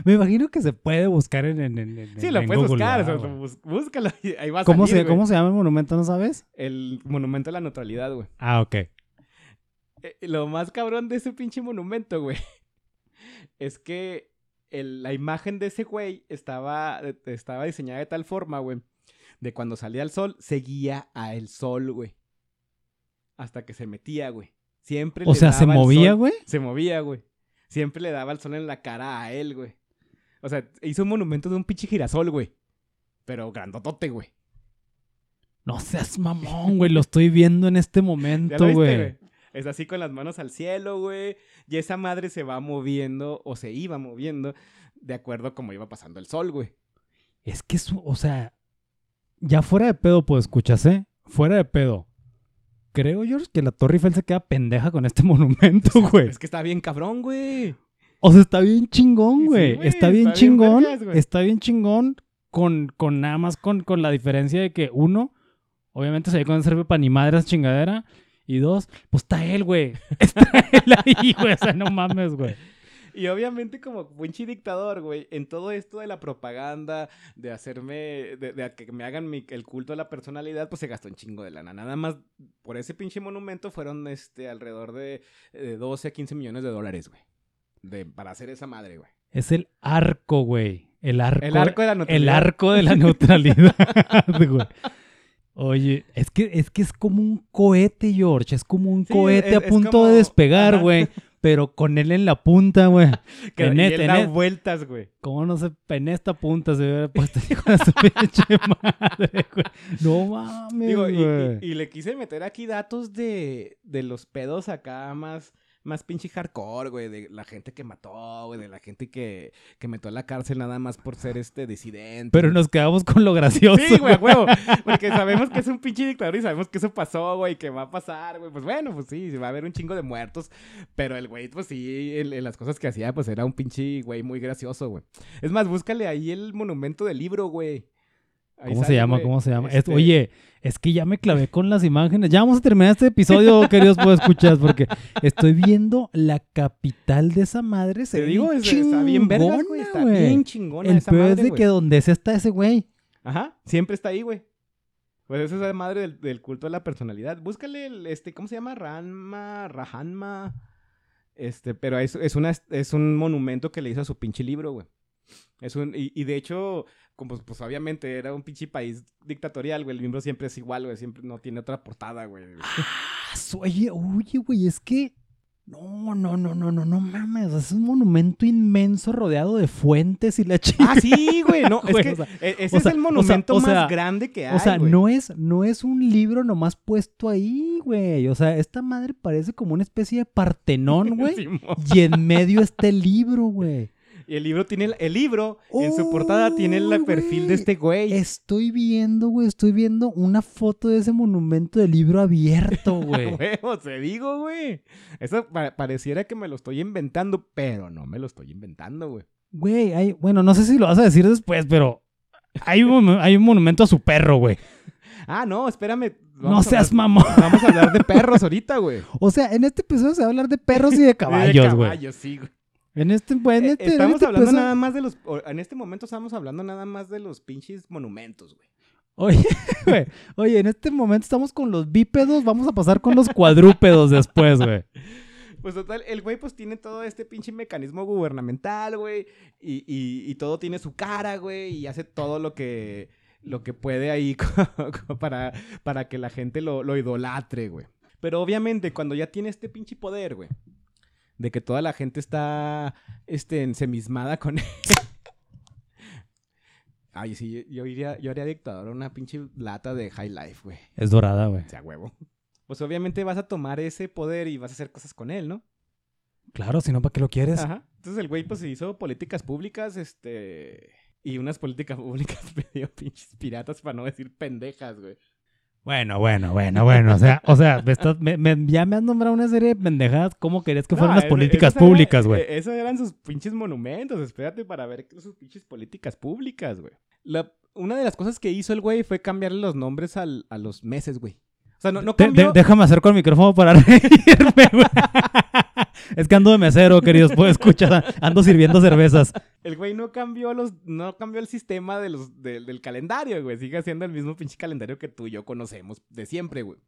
Me imagino que se puede buscar en, en, en Sí, lo puedes buscar. búscalo y ahí va a ¿Cómo, se, ¿Cómo se llama el monumento, no sabes? El monumento a la neutralidad, güey. Ah, ok. Eh, lo más cabrón de ese pinche monumento, güey, es que la imagen de ese güey estaba, eh, estaba diseñada de tal forma, güey, de cuando salía el sol, seguía a el sol, güey. Hasta que se metía, güey. Siempre o sea, ¿se movía, güey? Se movía, güey. Siempre le daba el sol en la cara a él, güey. O sea, hizo un monumento de un pinche girasol, güey. Pero grandotote, güey. No seas mamón, güey. Lo estoy viendo en este momento, güey. Es así con las manos al cielo, güey. Y esa madre se va moviendo o se iba moviendo de acuerdo a cómo iba pasando el sol, güey. Es que es, o sea, ya fuera de pedo, pues escuchas, ¿eh? Fuera de pedo. Creo, George, que la Torre Eiffel se queda pendeja con este monumento, güey. Es que está bien cabrón, güey. O sea, está bien chingón, güey. está bien chingón. está bien chingón con, con nada más con, con la diferencia de que uno, obviamente se ve cuando sirve para ni madre esa chingadera. Y dos, pues está él, güey. Está él ahí, güey. O sea, no mames, güey. Y obviamente como buen dictador, güey, en todo esto de la propaganda, de hacerme, de, que me hagan el culto a la personalidad, pues se gastó un chingo de lana. Nada más por ese pinche monumento fueron este alrededor de, 12 a 15 millones de dólares, güey. De, para hacer esa madre, güey. Es el arco, güey. El arco. El arco de la neutralidad. El arco de la neutralidad, güey. Oye, es que, es que es como un cohete, George. Es como un cohete a punto de despegar, güey. Pero con él en la punta, güey. que en él da vueltas, güey. ¿Cómo no sé? En esta punta se hubiera puesto con su pinche madre, güey. No mames, güey. Y, y, le quise meter aquí datos de, de los pedos acá más más pinche hardcore, güey, de la gente que mató, güey, de la gente que, que metió a la cárcel nada más por ser este disidente. Pero nos quedamos con lo gracioso. Sí, güey, huevo. Porque sabemos que es un pinche dictador y sabemos que eso pasó, güey, que va a pasar, güey. Pues bueno, pues sí, va a haber un chingo de muertos. Pero el güey, pues sí, en, las cosas que hacía, pues era un pinche güey muy gracioso, güey. Es más, búscale ahí el monumento del libro, güey. ¿Cómo se llama? ¿Cómo se llama? Oye, es que ya me clavé con las imágenes. Ya vamos a terminar este episodio, queridos, puedo escuchar, porque estoy viendo la capital de esa madre. Se Te digo, está bien verga, güey. Está bien chingona El esa madre, es de que donde se está ese güey. Ajá, siempre está ahí, güey. Pues esa es la madre del, culto de la personalidad. Búscale, el, este, ¿cómo se llama? Ranma, Rahanma. Este, pero es, es, una, es un monumento que le hizo a su pinche libro, güey. Es un, y, y de hecho, como pues obviamente era un pinche país dictatorial, güey. El libro siempre es igual, güey. Siempre no tiene otra portada, güey. Ah, oye, oye, güey, es que. No, no, no, no, no, no mames. Es un monumento inmenso rodeado de fuentes y la chica. Ah, sí, güey. No, es que e, ese es el monumento más grande que hay. O sea, no es, no es un libro nomás puesto ahí, güey. O sea, esta madre parece como una especie de partenón, güey. y en medio está el libro, güey. Y el libro tiene, el libro en su portada tiene el perfil de este güey. Estoy viendo, güey, estoy viendo una foto de ese monumento del libro abierto, güey. Te digo, güey. Eso pareciera que me lo estoy inventando, pero no me lo estoy inventando, güey. Güey, hay, bueno, no sé si lo vas a decir después, pero hay un, hay un monumento a su perro, güey. Ah, no, espérame. no seas mamón. Vamos a hablar de perros ahorita, güey. O sea, en este episodio se va a hablar de perros y de caballos, güey. de caballos, sí, güey. En este, en eh, este estamos hablando nada más de los. En este momento estamos hablando nada más de los pinches monumentos, güey. Oye, güey, oye, en este momento estamos con los bípedos, vamos a pasar con los cuadrúpedos después, güey. Pues total, el güey pues tiene todo este pinche mecanismo gubernamental, güey, y, y, todo tiene su cara, güey, y hace todo lo que, lo que puede ahí para, para que la gente lo, lo idolatre, güey. Pero obviamente cuando ya tiene este pinche poder, güey, de que toda la gente está este, ensemismada con él. Ay, sí, yo, iría, yo haría dictador una pinche lata de High Life, güey. Es dorada, güey. O sea, huevo. Pues obviamente vas a tomar ese poder y vas a hacer cosas con él, ¿no? Claro, si no, ¿para qué lo quieres? Ajá. Entonces el güey pues se hizo políticas públicas, este... Y unas políticas públicas medio pinches piratas para no decir pendejas, güey. Bueno, bueno, bueno, bueno. O sea, o sea ya me has nombrado una serie de pendejadas. ¿Cómo querías que fueran las políticas públicas, güey? E, esos eran sus pinches monumentos. Espérate para ver sus pinches políticas públicas, güey. Una de las cosas que hizo el güey fue cambiarle los nombres a los meses, güey. O sea, no, no cambió... déjame hacer con el micrófono para reírme, güey. Es que ando de mesero, queridos, pues escuchar, ando sirviendo cervezas. El güey no cambió los, no cambió el sistema de los, del calendario, güey. Sigue siendo el mismo pinche calendario que tú y yo conocemos de siempre, güey.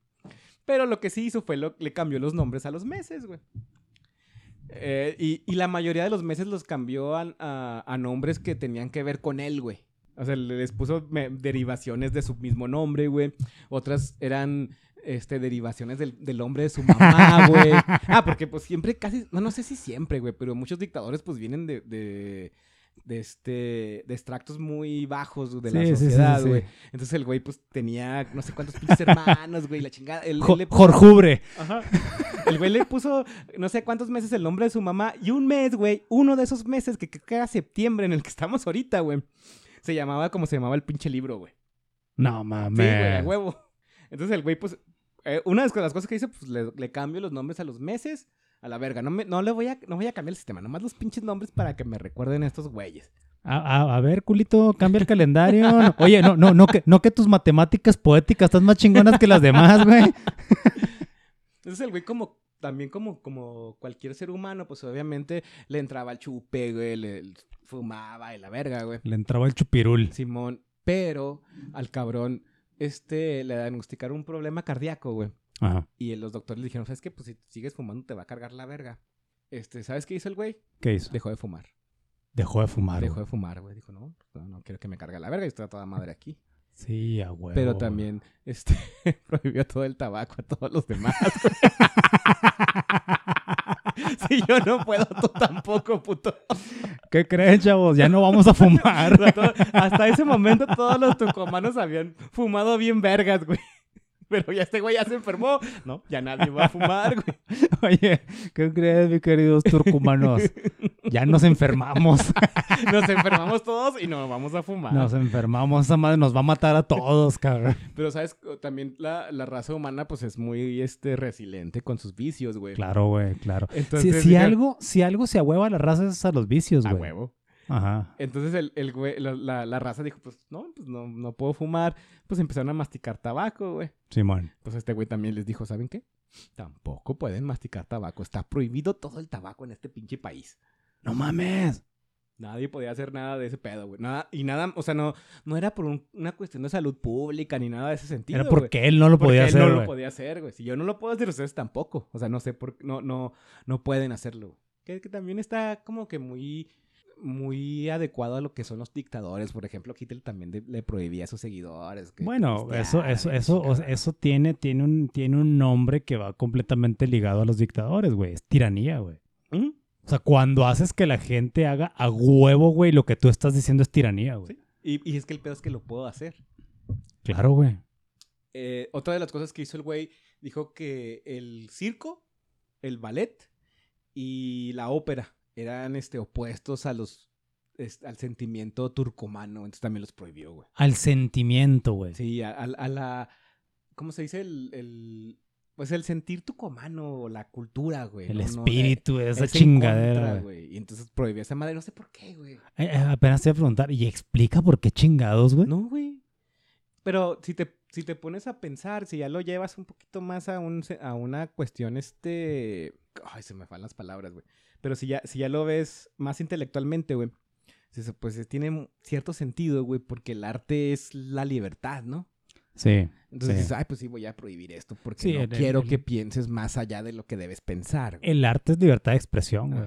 Pero lo que sí hizo fue lo, le cambió los nombres a los meses, güey. Eh, y, la mayoría de los meses los cambió a, nombres que tenían que ver con él, güey. O sea, les puso derivaciones de su mismo nombre, güey. Otras eran este, derivaciones del, del nombre de su mamá, güey. ah, porque pues siempre, casi, no, no sé si siempre, güey, pero muchos dictadores pues vienen de, de, de este, de extractos muy bajos de la sociedad, güey. Entonces el güey pues tenía no sé cuántos pinches hermanos, güey, la chingada. El, Jorjubre. Ajá. El güey le puso no sé cuántos meses el nombre de su mamá y un mes, güey, uno de esos meses que creo que era septiembre en el que estamos ahorita, güey. Se llamaba como se llamaba el pinche libro, güey. No mames. Sí, güey, a huevo. Entonces el güey, pues, eh, una de las cosas que hice, pues le, cambio los nombres a los meses. A la verga. No, me, no le voy a, no voy a cambiar el sistema. Nomás los pinches nombres para que me recuerden estos güeyes. A, ver, culito, cambia el calendario. Oye, no, no, no que, no que tus matemáticas poéticas están más chingonas que las demás, güey. Entonces el güey como también como, como cualquier ser humano, pues obviamente le entraba el chupe, güey, le fumaba y la verga, güey. Le entraba el chupirul. Simón, pero al cabrón este, le diagnosticaron un problema cardíaco, güey. Ajá. Y los doctores le dijeron, ¿sabes qué? Pues si sigues fumando te va a cargar la verga. Este, ¿sabes qué hizo el güey? ¿Qué hizo? Dejó de fumar. Dejó de fumar. Dejó de fumar, güey. Dijo, no, no, no quiero que me cargue la verga y estoy toda madre aquí. Sí, a huevo. Pero también, este, prohibió todo el tabaco a todos los demás. si yo no puedo, tú tampoco, puto. ¿Qué creen, chavos? Ya no vamos a fumar. hasta ese momento todos los tucumanos habían fumado bien vergas, güey. Pero ya este güey ya se enfermó. No, ya nadie va a fumar, güey. Oye, ¿qué crees, mis queridos turcumanos? Ya nos enfermamos. nos enfermamos todos y nos vamos a fumar. Nos enfermamos, esa madre nos va a matar a todos, cabrón. Pero, ¿sabes? También la, raza humana, pues, es muy este, resiliente con sus vicios, güey. Claro, güey, claro. Entonces, si, algo, si algo se ahueva a la raza es a los vicios, güey. A huevo. Ajá. Entonces el, el güey, la, la, raza dijo, pues no, pues no, no puedo fumar. Pues empezaron a masticar tabaco, güey. Simón. pues este güey también les dijo, ¿saben qué? Tampoco pueden masticar tabaco. Está prohibido todo el tabaco en este pinche país. No mames. Nadie podía hacer nada de ese pedo, güey. Nada, y nada, o sea, no, no era por una cuestión de salud pública ni nada de ese sentido. Era porque él no lo podía hacer. Él no lo podía hacer, güey. Si yo no lo puedo hacer, ustedes tampoco. O sea, no sé por qué, no, no, no pueden hacerlo. Que, que también está como que muy muy adecuado a lo que son los dictadores. Por ejemplo, Hitler también le prohibía a sus seguidores. bueno, eso, eso, eso, eso tiene, tiene, un, tiene un nombre que va completamente ligado a los dictadores, güey. Es tiranía, güey. O sea, cuando haces que la gente haga a huevo, güey, lo que tú estás diciendo es tiranía, güey. Y, y, es que el pedo es que lo puedo hacer. Claro, güey. Eh, otra de las cosas que hizo el güey, dijo que el circo, el ballet y la ópera eran este, opuestos a los al sentimiento turcomano, entonces también los prohibió, güey. Al sentimiento, güey. Sí, a, la, ¿cómo se dice? El, pues el sentir tucumano, la cultura, güey. El espíritu, esa chingadera. güey. Y entonces prohibió esa madre, no sé por qué, güey. Eh, eh, apenas te voy a preguntar, ¿y explica por qué chingados, güey? No, güey. Pero si te, si te pones a pensar, si ya lo llevas un poquito más a, un, a una cuestión, este... Ay, se me van las palabras, güey. Pero si ya, si ya lo ves más intelectualmente, güey, pues tiene cierto sentido, güey, porque el arte es la libertad, ¿no? Sí. Entonces sí. dices, ay, pues sí, voy a prohibir esto porque Sí, no el- quiero el- que pienses más allá de lo que debes pensar. güey". El arte es libertad de expresión, güey.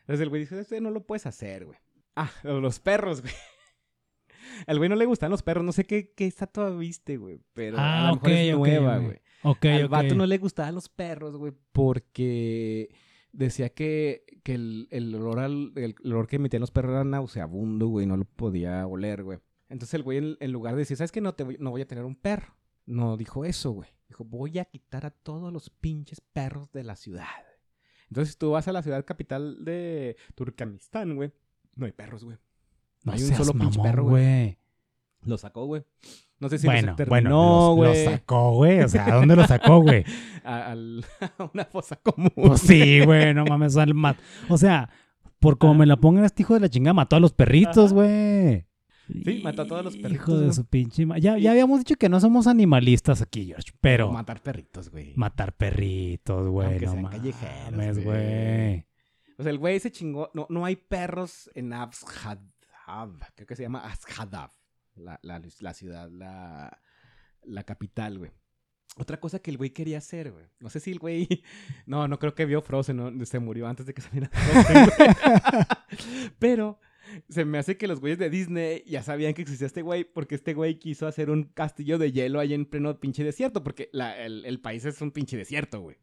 Entonces el güey dice, este no lo puedes hacer, güey. Ah, los perros, güey. Al güey no le gustan los perros, no sé qué, qué estatua viste, güey, pero a Ah, lo ok, mejor es nueva, güey. güey. Ok, Al vato no le gustaban los perros, güey, porque decía que, que el, el olor al- el olor que emitían los perros era nauseabundo, güey, no lo podía oler, güey. Entonces el güey, en, en lugar de decir, ¿sabes qué? No, te voy, no voy a tener un perro. No dijo eso, güey. Dijo, voy a quitar a todos los pinches perros de la ciudad. Entonces tú vas a la ciudad capital de Turkmenistán, güey. No hay perros, güey. No hay un solo pinche mamón, perro, güey. Lo sacó, güey. No sé si bueno, lo terminó, bueno, lo, güey. sacó, güey. O sea, ¿a dónde lo sacó, güey? a, una fosa común. Pues sí, güey, no mames. al mat- O sea, por como me la pongan este hijo de la chingada, mató a los perritos, güey. Sí, mató a todos los perritos, Hijo de güey. su pinche Ya, ya habíamos dicho que no somos animalistas aquí, George. Pero Matar perritos, güey. matar perritos, güey. No mames, güey. O sea, el güey se chingó. No, no hay perros en Abshad. Creo que se llama Ashadab. La, la, ciudad, la, la capital, güey. Otra cosa que el güey quería hacer, güey. No sé si el güey. No, no creo que vio Frozen, ¿no? Se murió antes de que saliera Frozen. Pero se me hace que los güeyes de Disney ya sabían que existía este güey porque este güey quiso hacer un castillo de hielo ahí en pleno pinche desierto porque la- el, el país es un pinche desierto, güey.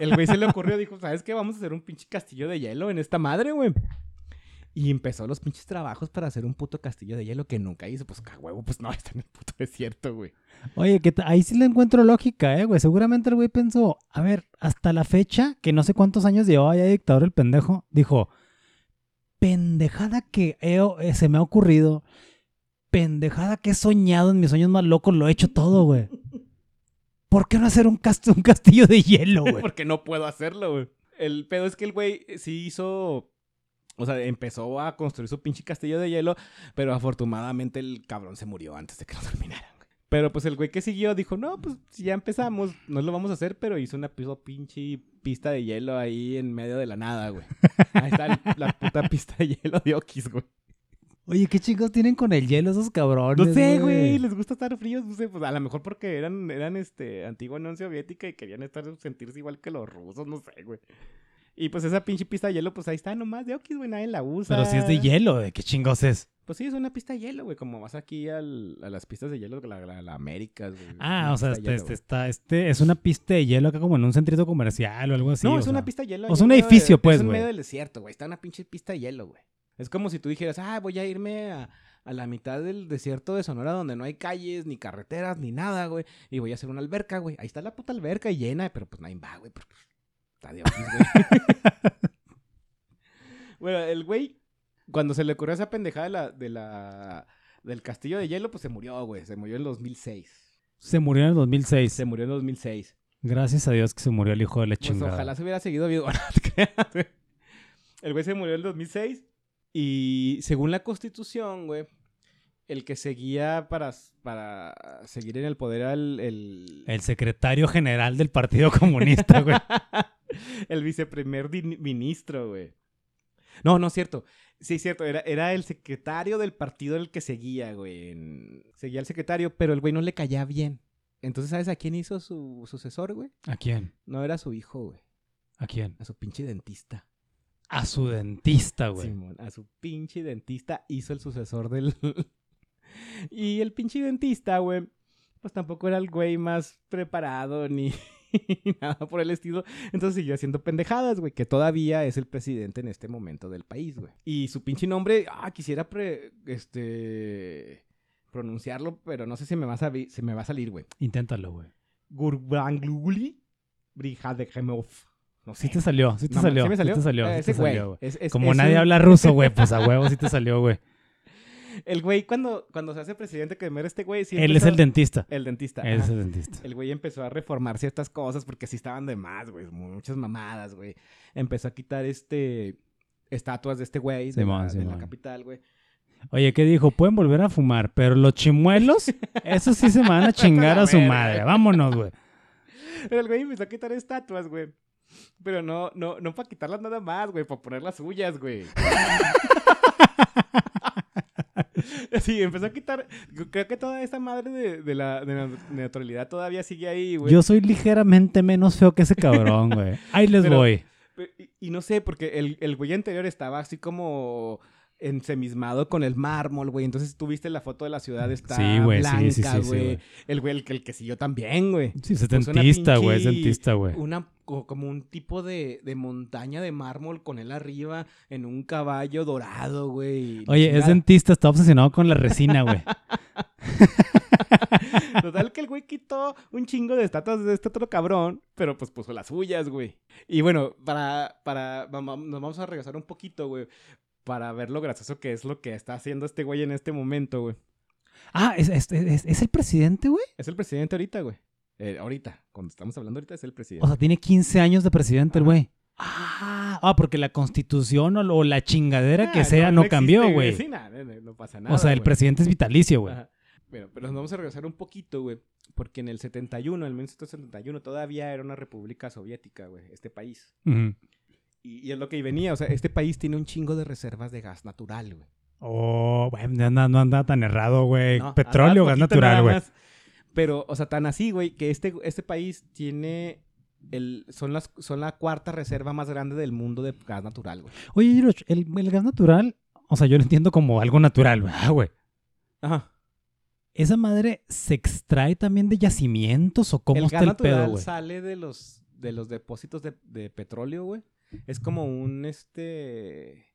El güey se le ocurrió, dijo, ¿sabes qué? Vamos a hacer un pinche castillo de hielo en esta madre, güey. Y empezó los pinches trabajos para hacer un puto castillo de hielo que nunca hizo. Pues, huevo, pues no, está en el puto desierto, güey. Oye, que ahí sí le encuentro lógica, eh, güey. Seguramente el güey pensó, a ver, hasta la fecha, que no sé cuántos años llevaba ya dictador el pendejo, dijo, pendejada que he- eh, se me ha ocurrido, pendejada que he soñado en mis sueños más locos, lo he hecho todo, güey. ¿Por qué no hacer un, cast- un castillo de hielo, güey? Porque no puedo hacerlo, güey. El pedo es que el güey sí hizo. O sea, empezó a construir su pinche castillo de hielo, pero afortunadamente el cabrón se murió antes de que lo terminaran. Pero pues el güey que siguió dijo, no, pues si ya empezamos, no lo vamos a hacer, pero hizo una piso- pinche pista de hielo ahí en medio de la nada, güey. Ahí está la puta pista de hielo de Okis, güey. Oye, ¿qué chicos tienen con el hielo esos cabrones? No sé, güey, les gusta estar fríos, no sé, pues a lo mejor porque eran, eran este, antigua Unión Soviética y querían estar, sentirse igual que los rusos, no sé, güey. Y pues esa pinche pista de hielo, pues ahí está nomás de Okis, güey, nadie la usa. Pero si es de hielo, ¿de qué chingos es? Pues sí, es una pista de hielo, güey, como vas aquí al- a las pistas de hielo de la, la, la Américas, güey. Ah, o sea, este, hielo, este, está, este es una pista de hielo acá como en un centrito comercial o algo así. no, es una sea. pista de hielo. o sea, un edificio, de- pues, Es en güey. medio del desierto, güey. Está una pinche pista de hielo, güey. Es como si tú dijeras, ah, voy a irme a, a la mitad del desierto de Sonora donde no hay calles, ni carreteras, ni nada, güey. Y voy a hacer una alberca, güey. Ahí está la puta alberca llena, pero pues nadie va, güey. Está de güey. bueno, el güey, cuando se le ocurrió esa pendejada de la, de la, del castillo de hielo, pues se murió, güey. Se murió en 2006. Se murió en el 2006. Se murió en 2006. Gracias a Dios que se murió el hijo de la Pues chingada. ojalá se hubiera seguido vivo. El güey se murió en el 2006 y según la constitución, güey, el que seguía para, para seguir en el poder era el... El, El secretario general del Partido Comunista, güey. el viceprimer ministro, güey. No, no es cierto. Sí, es cierto. Era, era el secretario del partido el que seguía, güey. en- Seguía al secretario, pero el güey no le caía bien. Entonces, ¿sabes a quién hizo su sucesor, güey? ¿A quién? No era su hijo, güey. ¿A quién? A su pinche dentista. A su dentista, güey. Simón, a su pinche dentista hizo el sucesor del... y el pinche dentista, güey, pues tampoco era el güey más preparado ni nada por el estilo. Entonces siguió haciendo pendejadas, güey, que todavía es el presidente en este momento del país, güey. Y su pinche nombre, ah, quisiera pre- este pronunciarlo, pero no sé si me va a, se me va a salir, güey. Inténtalo, güey. Gurbangluli Brihadejemov. No sé. Sí te salió, sí te No, salió. ¿sí me salió? Sí te salió, Eh, sí ese te güey. salió, güey. Es- es- Como es nadie un- habla ruso, güey, pues a huevo sí te salió, güey. El güey, cuando, cuando se hace presidente, que era este güey, siempre Él es el dentista. El dentista. Él es el dentista. El güey empezó a reformar ciertas cosas porque sí estaban de más, güey. Muchas mamadas, güey. Empezó a quitar este estatuas de este güey de, la, de la capital, güey. Oye, ¿qué dijo? Pueden volver a fumar, pero los chimuelos, esos sí se van a chingar a su madre. Vámonos, güey. Pero el güey empezó a quitar estatuas, güey. Pero no, no, no para quitarlas nada más, güey, para poner las suyas, güey. Sí, empezó a quitar. Creo que toda esta madre de, de la, de la neutralidad todavía sigue ahí, güey. Yo soy ligeramente menos feo que ese cabrón, güey. Ahí les Pero- voy. Y, y no sé, porque el, el güey anterior estaba así como ensemismado con el mármol, güey. Entonces tú viste la foto de la ciudad, está Sí, güey, sí, blanca, sí, sí, güey. el güey, el, que- el que siguió también, güey. Sí, una setentista, güey, setentista, güey. Una, como un tipo de, de montaña de mármol con él arriba en un caballo dorado, güey. Oye, es dentista, está obsesionado con la resina, güey. Total que el güey quitó un chingo de estatuas de este otro cabrón, pero pues puso las suyas, güey. Y bueno, para, para, nos vamos a regresar un poquito, güey, para ver lo gracioso que es lo que está haciendo este güey en este momento, güey. Ah, ¿es, es, es- es el presidente, güey? Es el presidente ahorita, güey. Eh, ahorita, cuando estamos hablando ahorita es el presidente. O sea, tiene 15 años de presidente el güey. Ah, ah, porque la constitución o, o la chingadera que Ah, sea no, cambió, güey. No, no pasa nada. O sea, el presidente es vitalicio, güey. Bueno, pero nos vamos a regresar un poquito, güey. Porque en el 71, en 1971, todavía era una república soviética, güey, este país. Y, y es lo que venía, o sea, este país tiene un chingo de reservas de gas natural, güey. Oh, güey, no anda, no anda tan errado, güey. No, Petróleo, gas natural, güey. Pero, o sea, tan así, güey, que este, este país tiene el, son, las, son la cuarta reserva más grande del mundo de gas natural, güey. Oye, Hirosh, el, el gas natural, o sea, yo lo entiendo como algo natural, güey. Ah, güey. Ajá. ¿Esa madre se extrae también de yacimientos o cómo el está gas el natural pedo, güey? sale de los, de los depósitos de, de petróleo, güey. Es como un, este...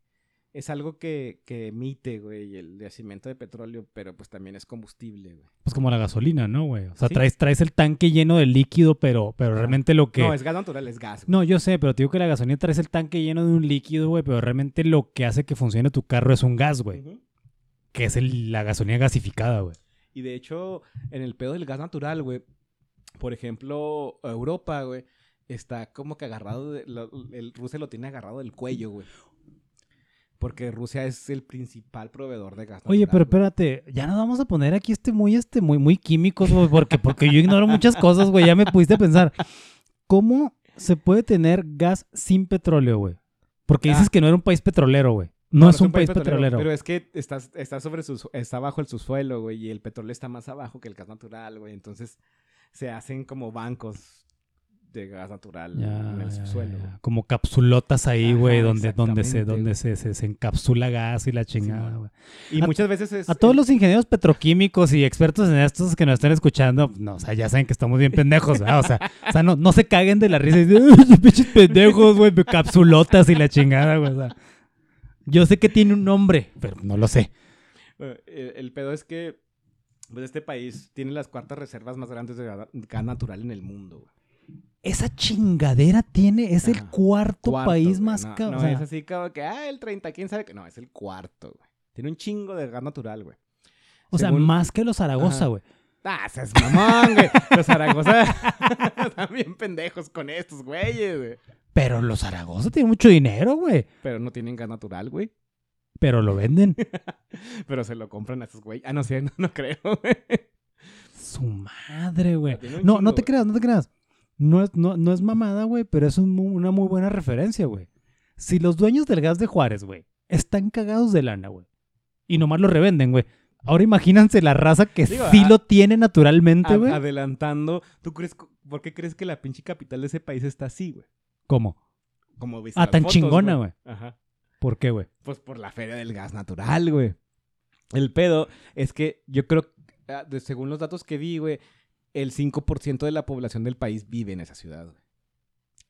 Es algo que, que emite, güey, el yacimiento de petróleo, pero pues también es combustible, güey. Pues como la gasolina, ¿no, güey? O sea, Sí. traes, traes el tanque lleno de líquido, pero, pero realmente lo que... No, es gas natural, es gas, güey. No, yo sé, pero te digo que la gasolina traes el tanque lleno de un líquido, güey, pero realmente lo que hace que funcione tu carro es un gas, güey. Que es el- la gasolina gasificada, güey. Y de hecho, en el pedo del gas natural, güey, por ejemplo, Europa, güey, está como que agarrado, de- lo- el Rusia lo tiene agarrado del cuello, güey. Porque Rusia es el principal proveedor de gas natural. Oye, pero espérate, ya nos vamos a poner aquí este muy, este, muy, muy químicos, güey, porque, porque yo ignoro muchas cosas, güey. Ya me pudiste pensar. ¿Cómo se puede tener gas sin petróleo, güey? Porque dices Ah. que no era un país petrolero, güey. No, es un país petrolero. Pero es que está, está sobre su, está bajo el subsuelo, güey, y el petróleo está más abajo que el gas natural, güey. Entonces se hacen como bancos de gas natural Ya, en el subsuelo. ya. Como capsulotas ahí, güey, donde, donde, se, donde se, se, se encapsula gas y la chingada, güey. Y A- muchas veces es... A todos los ingenieros petroquímicos y expertos en estos que nos están escuchando, no, o sea, ya saben que estamos bien pendejos, ¿verdad? O sea, o sea no, no se caguen de la risa y dicen, "Ay, pinches pendejos, güey, capsulotas y la chingada, güey. o sea. yo sé que tiene un nombre, pero no lo sé. Eh, El, el pedo es que pues, este país tiene las cuartas reservas más grandes de ga- gas natural en el mundo. güey. Esa chingadera tiene, es el cuarto, Cuarto, país güey. más No, ca- o sea, es así como que, ah, el 30, quién sabe que. No, es el cuarto, güey. Tiene un chingo de gas natural, güey. o sea, según- más que los Zaragoza, Ajá. güey. Ah, seas mamón, güey. Los Zaragoza están bien pendejos con estos güeyes, güey. Pero los Zaragoza tienen mucho dinero, güey. Pero no tienen gas natural, güey. Pero lo venden. Pero se lo compran a esos güeyes. Ah, no sé, no, no creo, güey. Su madre, güey. Tiene un No, chingo, no te güey. creas, no te creas. No es, no, no es mamada, güey, pero es un una muy buena referencia, güey. Si los dueños del gas de Juárez, güey, están cagados de lana, güey, y nomás lo revenden, güey. Ahora imagínense la raza que Digo, sí a- lo tiene naturalmente, güey. adelantando, ¿tú crees, por qué crees que la pinche capital de ese país está así, güey? ¿Cómo? Como viste Ah, tan fotos, chingona, güey. Ajá. ¿Por qué, güey? Pues por la feria del gas natural, güey. El pedo es que yo creo, ah, según los datos que vi, güey, el 5% de la población del país vive en esa ciudad.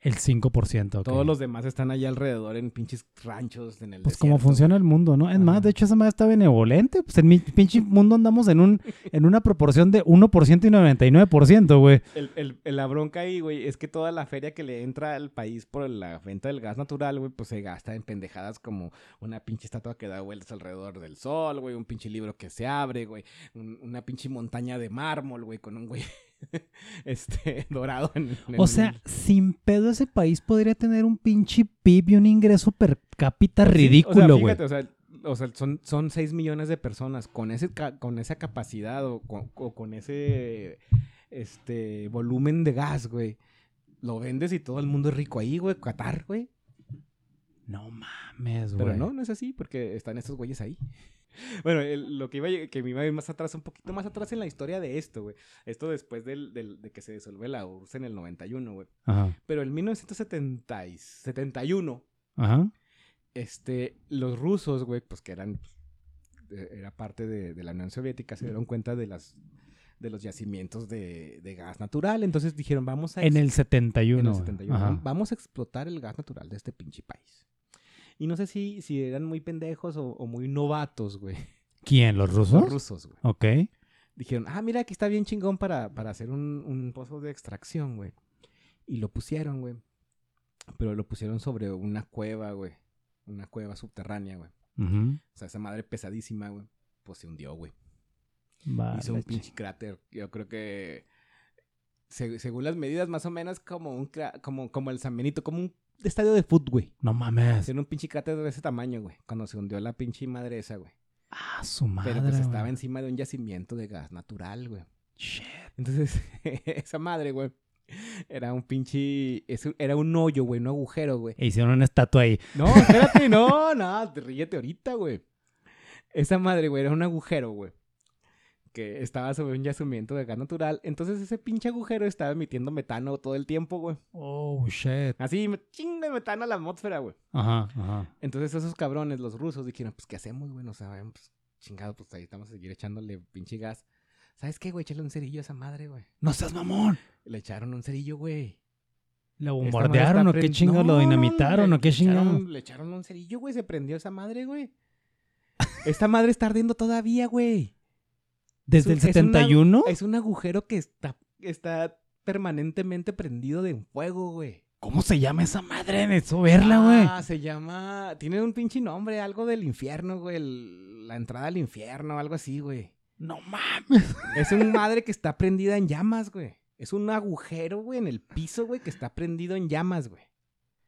El 5%. ok. Todos los demás están allá alrededor en pinches ranchos, en el Pues como desierto, funciona el mundo, ¿no? Es más, de hecho, esa madre está benevolente. Pues en mi pinche mundo andamos en un en una proporción de 1% y 99%, güey. El, el- el- la bronca ahí, güey, es que toda la feria que le entra al país por la venta del gas natural, güey, pues se gasta en pendejadas como una pinche estatua que da vueltas alrededor del sol, güey, un pinche libro que se abre, güey, un- una pinche montaña de mármol, güey, con un güey este dorado en, en O el- sea, sin pedo ese país podría tener un pinche PIB y un ingreso per cápita Sí, ridículo, o sea, güey. fíjate, o sea, o sea, son, son 6 millones de personas con ese con esa capacidad o con, o con ese este volumen de gas, güey. Lo vendes y todo el mundo es rico ahí, güey. Qatar, güey. No mames, güey. Pero no, no es así, porque están estos güeyes ahí. Bueno, el- lo que iba a- que me iba a ir más atrás, un poquito más atrás en la historia de esto, güey. Esto después del, del- de que se disolvió la URSS en el 91, güey. Pero en 1971, Ajá. este, los rusos, güey, pues que eran, de- era parte de, de la Unión Soviética, se dieron cuenta de las de los yacimientos de, de gas natural. Entonces dijeron, vamos a... En el ex- 71. en el güey. 71, Ajá. "Vam- Vamos a explotar el gas natural de este pinche país. Y no sé si, si eran muy pendejos o, o muy novatos, güey. ¿Quién? ¿Los rusos? Los rusos, güey. Ok. Dijeron, ah, mira, aquí está bien chingón para, para hacer un, un pozo de extracción, güey. Y lo pusieron, güey. Pero lo pusieron sobre una cueva, güey. Una cueva subterránea, güey. O sea, esa madre pesadísima, güey. Pues se hundió, güey. Va, Hizo un pinche cráter. Yo creo que... se- según las medidas, más o menos como un como, como el San Benito, como un estadio de fútbol, güey. No mames. Hicieron un pinche cráter de ese tamaño, güey. Cuando se hundió la pinche madre esa, güey. Ah, su madre. Pero pues güey. estaba encima de un yacimiento de gas natural, güey. Shit. Entonces, esa madre, güey, era un pinche... Era un hoyo, güey, un agujero, güey. E hicieron una estatua ahí. No, espérate, no, no, te ríete ahorita, güey. Esa madre, güey, era un agujero, güey. Que estaba sobre un yacimiento de gas natural. Entonces ese pinche agujero estaba emitiendo metano todo el tiempo, güey. Oh, shit. Así, chinga metano a la atmósfera, güey. Ajá, ajá. Entonces esos cabrones, los rusos, dijeron, pues, ¿qué hacemos, güey? No sabemos, pues, chingado, pues ahí estamos a seguir echándole pinche gas. ¿Sabes qué, güey? Échale un cerillo a esa madre, güey. No seas mamón. Le echaron un cerillo, güey. ¿Lo Esta madre bombardearon o qué? No, ¿Lo dinamitaron le- o qué echaron- Le echaron un cerillo, güey. Se prendió esa madre, güey. Esta madre está ardiendo todavía, güey. ¿Desde el Es un- es una- 71? Es un agujero que está, está permanentemente prendido de fuego, güey. ¿Cómo se llama esa madre? Necesito verla, güey. Ah, se llama... Tiene un pinche nombre, algo del infierno, güey. el- La entrada al infierno, algo así, güey. No mames. Es una madre que está prendida en llamas, güey. Es un agujero, güey, en el piso, güey, que está prendido en llamas, güey.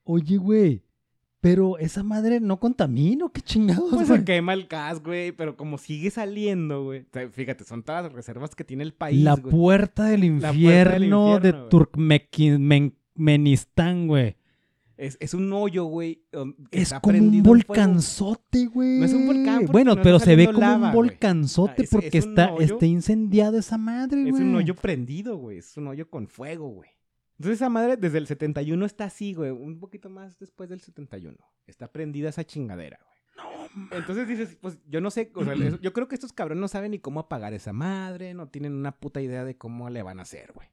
Oye, güey. Pero esa madre no contamina, ¿o ¿qué chingados, Pues güey? se quema el gas, güey, pero como sigue saliendo, güey. O sea, fíjate, son todas las reservas que tiene el país, La güey. puerta del La puerta del infierno de. Turkmenistán, güey. Es, es un hoyo, güey. Es como un volcanzote, güey. No es un volcán Bueno, no pero se ve como lava, un volcanzote Ah, es- porque es un está, hoyo. está incendiada esa madre, güey. Es un hoyo prendido, güey. Es un hoyo con fuego, güey. Entonces esa madre desde el 71 está así, güey. Un poquito más después del 71. Está prendida esa chingadera, güey. Entonces dices, pues yo no sé, o sea, eso- yo creo que estos cabrones no saben ni cómo apagar esa madre, no tienen una puta idea de cómo le van a hacer, güey.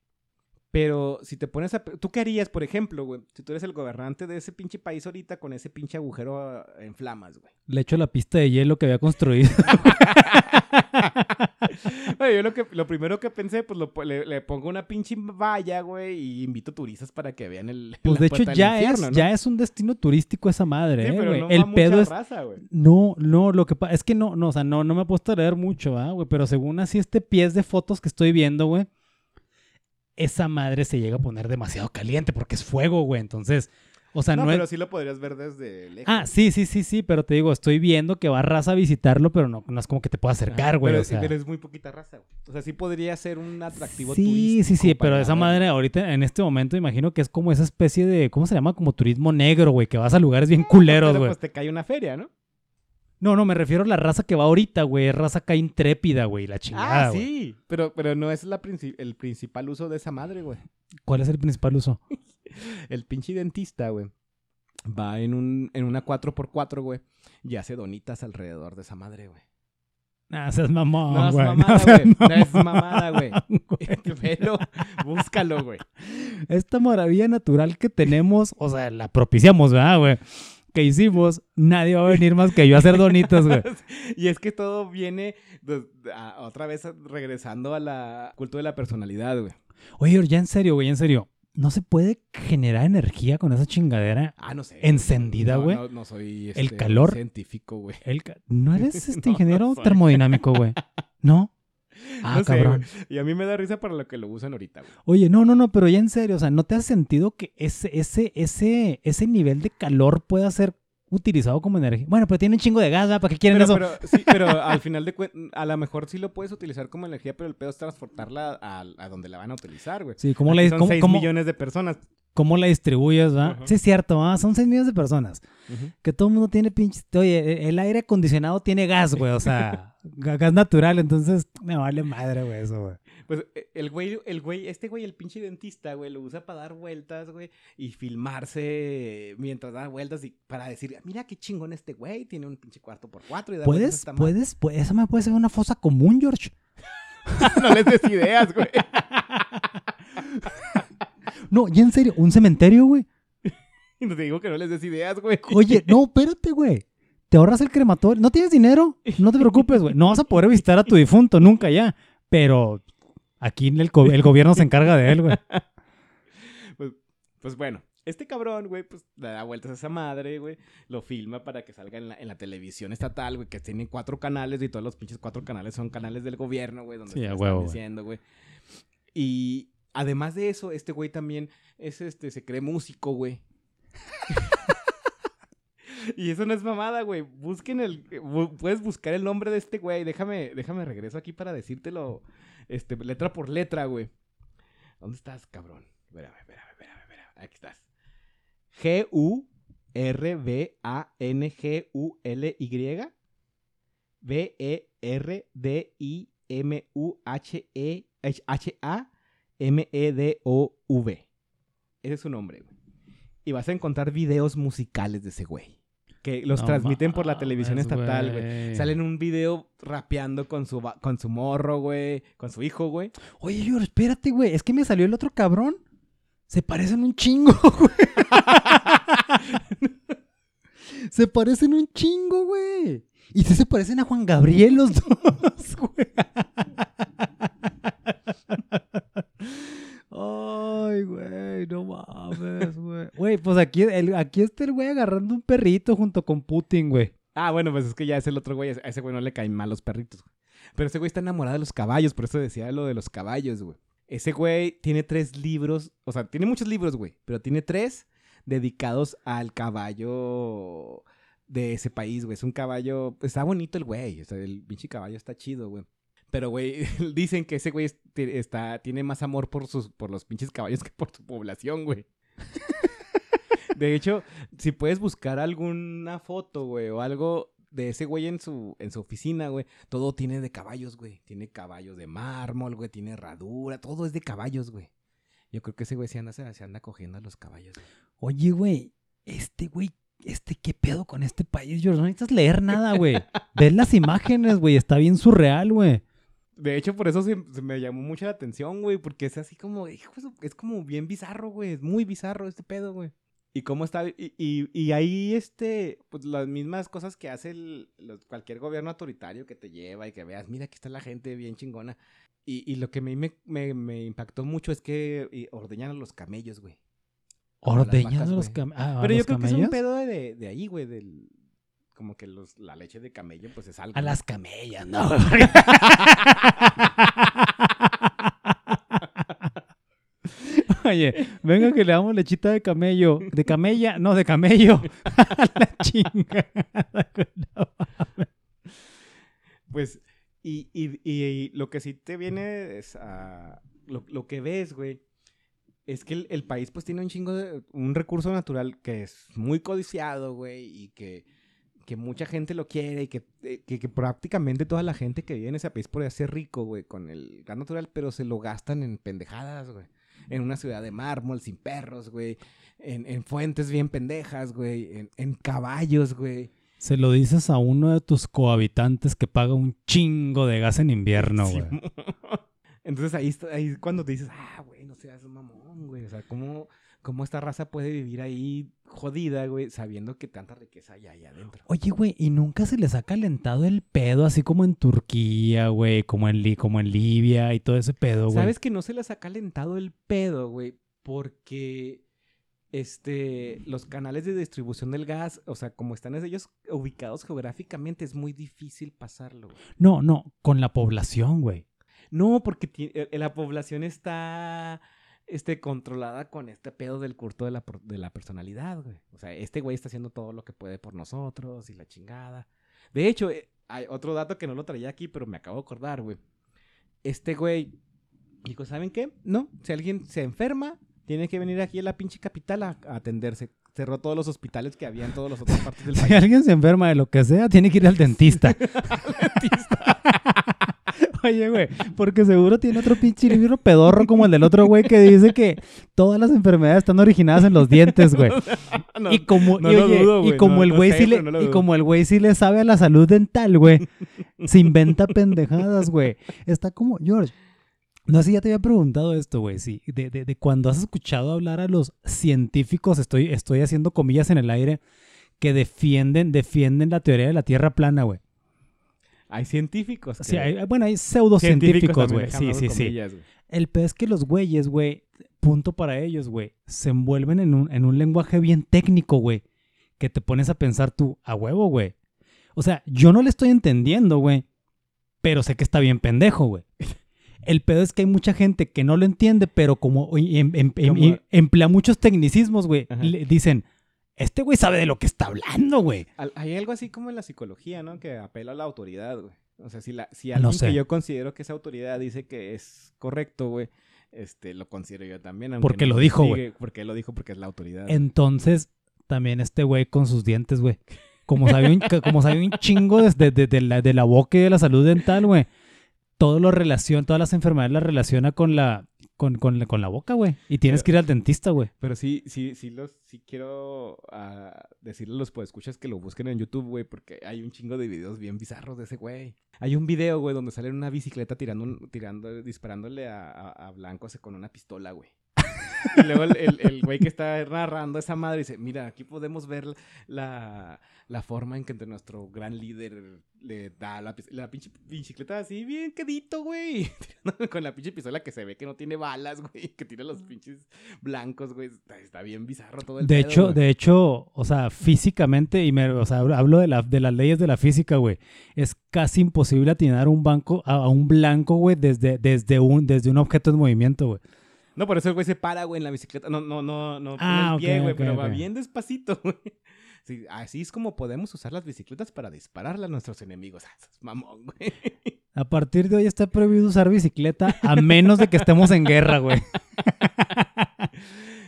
Pero si te pones a... ¿Tú qué harías, por ejemplo, güey? Si tú eres el gobernante de ese pinche país ahorita con ese pinche agujero en flamas, güey. Le echo la pista de hielo que había construido. Yo lo, que, lo primero que pensé, pues lo le, le pongo una pinche valla, güey, y invito turistas para que vean el. Pues de hecho ya infierno, es, ¿no? ya es un destino turístico esa madre, Sí, eh, pero güey. no El va pedo es raza, güey. No, no, lo que pasa es que no, no, o sea, no, no me he puesto a leer mucho, ¿ah, güey? Pero según así este pies de fotos que estoy viendo, güey, esa madre se llega a poner demasiado caliente porque es fuego, güey. Entonces, o sea, No, no, pero es... sí lo podrías ver desde lejos. Ah, sí, sí, sí, sí, pero te digo, estoy viendo que va raza a visitarlo, pero no, no es como que te pueda acercar, güey. Pero, o sea. pero es muy poquita raza, güey. O sea, sí podría ser un atractivo Sí, turístico. sí, sí, pero para esa madre ahorita, en este momento, imagino que es como esa especie de, ¿cómo se llama? Como turismo negro, güey, que vas a lugares bien culeros, Pero güey. pues te cae una feria, ¿no? No, no, me refiero a la raza que va ahorita, güey, es raza acá intrépida, güey, la chingada, ah, güey. sí. Pero, pero no es la el principal uso de esa madre, güey. ¿Cuál es el principal uso? El pinche dentista, güey. Va en, un, en una 4x4, güey. Y hace donitas alrededor de esa madre, güey. Ah, seas mamón, No es güey. mamada, seas güey. No es mamada, güey. Pero búscalo, güey. Esta maravilla natural que tenemos, o sea, la propiciamos, ¿verdad, güey? Que hicimos, nadie va a venir más que yo a hacer donitas, güey. y es que todo viene de- a- otra vez regresando a la culto de la personalidad, güey. Oye, ya en serio, güey, en serio. ¿No se puede generar energía con esa chingadera? Ah, no sé. ¿Encendida, güey? No, no soy ¿El este, calor? científico, güey. El ca- ¿No eres este ingeniero termodinámico, güey? ¿No? Ah, No sé, cabrón. Y a mí me da risa para lo que lo usan ahorita, güey. Oye, no, no, no, pero ya en serio, o sea, ¿no te has sentido que ese, ese, ese, ese nivel de calor pueda ser utilizado como energía? Bueno, pero tiene un chingo de gas, ¿verdad? ¿Para qué quieren Pero, eso? pero, sí, pero al final de cuentas, a lo mejor sí lo puedes utilizar como energía, pero el pedo es transportarla a, a donde la van a utilizar, güey. Sí, ¿cómo Aquí le Son cómo, 6 cómo- millones de personas. cómo la distribuyes, ¿va? Sí, es cierto, ¿va? Son 6 millones de personas. Que todo el mundo tiene pinches. Oye, e- el aire acondicionado tiene gas, güey. O sea, ga- gas natural. Entonces, me vale madre, güey, eso, güey. Pues eh, el güey, el güey, este güey, el pinche dentista, güey, lo usa para dar vueltas, güey, y filmarse mientras da vueltas y para decir, mira qué chingón este güey, tiene un pinche cuarto por cuatro y da vueltas ¿Puedes? esta madre". ¿Puedes? pu- esa me puede ser una fosa común, George. no les des ideas, güey. No, y en serio, un cementerio, güey. No te digo que no les des ideas, güey. Oye, no, espérate, güey. Te ahorras el crematorio. No tienes dinero. No te preocupes, güey. No vas a poder visitar a tu difunto nunca ya. Pero aquí el, el gobierno se encarga de él, güey. Pues, pues bueno, este cabrón, güey, pues le da vueltas a esa madre, güey. Lo filma para que salga en la, en la televisión estatal, güey, que tiene cuatro canales y todos los pinches cuatro canales son canales del gobierno, güey, donde Sí, se lo están diciendo, güey. Y además de eso, este güey también es este, se cree músico, güey. y eso no es mamada, güey. Busquen el. bu- puedes buscar el nombre de este güey. Déjame, déjame regreso aquí para decírtelo. Este, letra por letra, güey. ¿Dónde estás, cabrón? Espérame, espérame, espérame, espérame. Aquí estás. G-U-R-B-A-N-G-U-L-Y. E B-E-R-D-I-M-U-H-E. H-A-M-E-D-O-V. Ese es su nombre, güey. Y vas a encontrar videos musicales de ese güey. Que los No transmiten por la televisión estatal, güey. Sale en un video rapeando con su, con su morro, güey. Con su hijo, güey. Oye, George, espérate, güey. Es que me salió el otro cabrón. Se parecen un chingo, güey. se parecen un chingo, güey. Y sí se parecen a Juan Gabriel los dos, güey. Ay, güey, no mames, güey. Güey, pues aquí, el- aquí está el güey agarrando un perrito junto con Putin, güey. Ah, bueno, pues es que ya es el otro güey. A ese güey no le caen mal los perritos, güey. Pero ese güey está enamorado de los caballos, por eso decía lo de los caballos, güey. Ese güey tiene tres libros, o sea, tiene muchos libros, güey, pero tiene tres dedicados al caballo de ese país, güey. Es un caballo, está bonito el güey, o sea, el pinche caballo está chido, güey. Pero, güey, dicen que ese güey está, tiene más amor por, sus, por los pinches caballos que por su población, güey. De hecho, si puedes buscar alguna foto, güey, o algo de ese güey en su, en su oficina, güey, todo tiene de caballos, güey. Tiene caballos de mármol, güey, tiene herradura, todo es de caballos, güey. Yo creo que ese güey se anda, se anda cogiendo a los caballos. güey. Oye, güey, este güey, este, ¿qué pedo con este país, George? No necesitas leer nada, güey. Ves las imágenes, güey, está bien surreal, güey. De hecho, por eso se, se me llamó mucho la atención, güey, porque es así como, hijo, es como bien bizarro, güey, es muy bizarro este pedo, güey. Y cómo está, y, y, y ahí, este, pues las mismas cosas que hace el, los- cualquier gobierno autoritario que te lleva y que veas, mira, aquí está la gente bien chingona. Y, y lo que me, me, me, me impactó mucho es que ordeñan a los camellos, güey. Ordeñando vacas, los, cam- ah, Pero los yo creo que es un camellos. pedo de, de ahí, güey, del... Como que los, la leche de camello, pues es algo. A las camellas, no. Oye, venga que le damos lechita de camello. De camella, no, de camello. A la chingada. Pues, y, y, y lo que sí te viene es a... Lo, lo que ves, güey, es que el, el país pues tiene un chingo de... Un recurso natural que es muy codiciado, güey, y que, que mucha gente lo quiere y que, eh, que, que prácticamente toda la gente que vive en ese país podría ser rico, güey, con el gas natural, pero se lo gastan en pendejadas, güey. En una ciudad de mármol, sin perros, güey. En, en fuentes bien pendejas, güey. En, en caballos, güey. Se lo dices a uno de tus cohabitantes que paga un chingo de gas en invierno, güey. Sí, Entonces ahí, está- ahí es cuando te dices, ah, güey, no seas un mamón, güey. O sea, ¿cómo, ¿cómo esta raza puede vivir ahí jodida, güey, sabiendo que tanta riqueza hay ahí adentro? Oye, güey, ¿y nunca se les ha calentado el pedo así como en Turquía, güey? Como en, Li- como en Libia y todo ese pedo, güey. ¿Sabes que no se les ha calentado el pedo, güey? Porque este, los canales de distribución del gas, o sea, como están ellos ubicados geográficamente, es muy difícil pasarlo. güey. No, no, con la población, güey. No, porque eh, la población está este, controlada con este pedo del culto de la, de la personalidad, güey. O sea, este güey está haciendo todo lo que puede por nosotros y la chingada. De hecho, eh, hay otro dato que no lo traía aquí, pero me acabo de acordar, güey. Este güey dijo, ¿saben qué? No, si alguien se enferma, Tiene que venir aquí a la pinche capital a, a atenderse. Cerró todos los hospitales que había en todas las otras partes del Si país. alguien se enferma de lo que sea, tiene que ir al dentista. Oye, güey, porque seguro tiene otro pinche libro pedorro como el del otro güey que dice que todas las enfermedades están originadas en los dientes, güey. No, y como, no y, lo oye, dudo, y como no- el güey sí le, y como el güey sí le sabe a la salud dental, güey, se inventa pendejadas, güey. Está como, George, no sé si ya te había preguntado esto, güey, sí, de, de, de cuando has escuchado hablar a los científicos, estoy, estoy haciendo comillas en el aire, que defienden, defienden la teoría de la Tierra plana, güey. Hay científicos. Sí, que- hay- bueno, hay pseudocientíficos, güey. Sí, sí, sí. comillas. El peor es que los güeyes, güey, punto para ellos, güey, se envuelven en un, en un lenguaje bien técnico, güey, que te pones a pensar tú, a huevo, güey. O sea, yo no le estoy entendiendo, güey, pero sé que está bien pendejo, güey. El pedo es que hay mucha gente que no lo entiende, pero como em- em- em- em- emplea muchos tecnicismos, güey, dicen, este güey sabe de lo que está hablando, güey. Hay algo así como en la psicología, ¿no? Que apela a la autoridad, güey. O sea, si, la, si No alguien sé. que yo considero que esa autoridad dice que es correcto, güey, este, lo considero yo también. Porque no lo dijo, güey. Porque lo dijo, porque es la autoridad. Entonces, también este güey con sus dientes, güey. Como sabe un, como sabe un chingo desde de, de la, de la boca y de la salud dental, güey. Todo lo relaciona, todas las enfermedades las relaciona con la, con, con, la- con la boca, güey. Y tienes que ir al dentista, güey. Pero sí, sí, sí, los, sí quiero ah, decirle a los escuchas que lo busquen en YouTube, güey, porque hay un chingo de videos bien bizarros de ese güey. Hay un video, güey, donde sale en una bicicleta tirando, tirando, disparándole a, a, a Blanco así con una pistola, güey. Y luego el, el- el güey que está narrando esa madre dice, mira, aquí podemos ver la, la forma en que nuestro gran líder le da la, la pinche bicicleta así bien quedito, güey. Con la pinche pistola que se ve que no tiene balas, güey. Que tira los pinches blancos, güey. Está, está bien bizarro todo el De pedo, hecho, güey. de hecho, o sea, físicamente, y me, o sea, hablo de, la, de las leyes de la física, güey. Es casi imposible atinar un banco a, a un blanco, güey, desde, desde, un, desde un objeto en movimiento, güey. No, por eso el güey se para, güey, en la bicicleta. No, no, no, no Ah, pone el pie, güey, pero va bien despacito, güey. Sí, así es como podemos usar las bicicletas para dispararle a nuestros enemigos. Ah, mamón, güey. A partir de hoy está prohibido usar bicicleta a menos de que estemos en guerra, güey.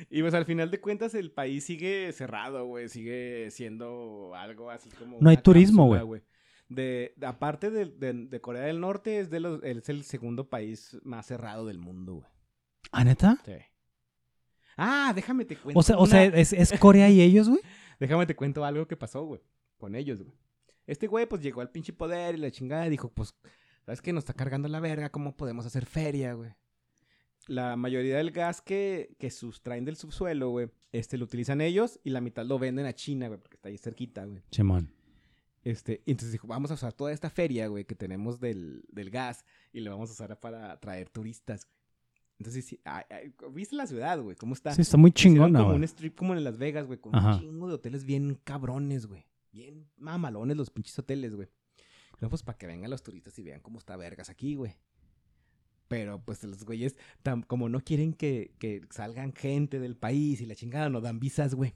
Y pues al final de cuentas el país sigue cerrado, güey. Sigue siendo algo así como. No hay turismo, güey. De, de- aparte de, de- de Corea del Norte, es, de los, es el segundo país más cerrado del mundo, güey. ¿Ah, neta? Sí. Ah, déjame te cuento. O sea, o sea ¿es, es Corea y ellos, güey? Déjame te cuento algo que pasó, güey. Con ellos, güey. Este güey, pues llegó al pinche poder y la chingada y dijo, pues, ¿sabes qué? Nos está cargando la verga, ¿cómo podemos hacer feria, güey? La mayoría del gas que, que sustraen del subsuelo, güey, este lo utilizan ellos y la mitad lo venden a China, güey, porque está ahí cerquita, güey. Chimón. Este, y entonces dijo, vamos a usar toda esta feria, güey, que tenemos del, del gas y lo vamos a usar para traer turistas, güey. Entonces, sí, ay, ay, ¿viste la ciudad, güey? ¿Cómo está? Sí, está muy chingona, como un strip como en Las Vegas, güey, con Ajá. un chingo de hoteles bien cabrones, güey. Bien mamalones los pinches hoteles, güey. No, pues para que vengan los turistas y vean cómo está vergas aquí, güey. Pero pues los güeyes, tam- como no quieren que, que salgan gente del país y la chingada, no dan visas, güey.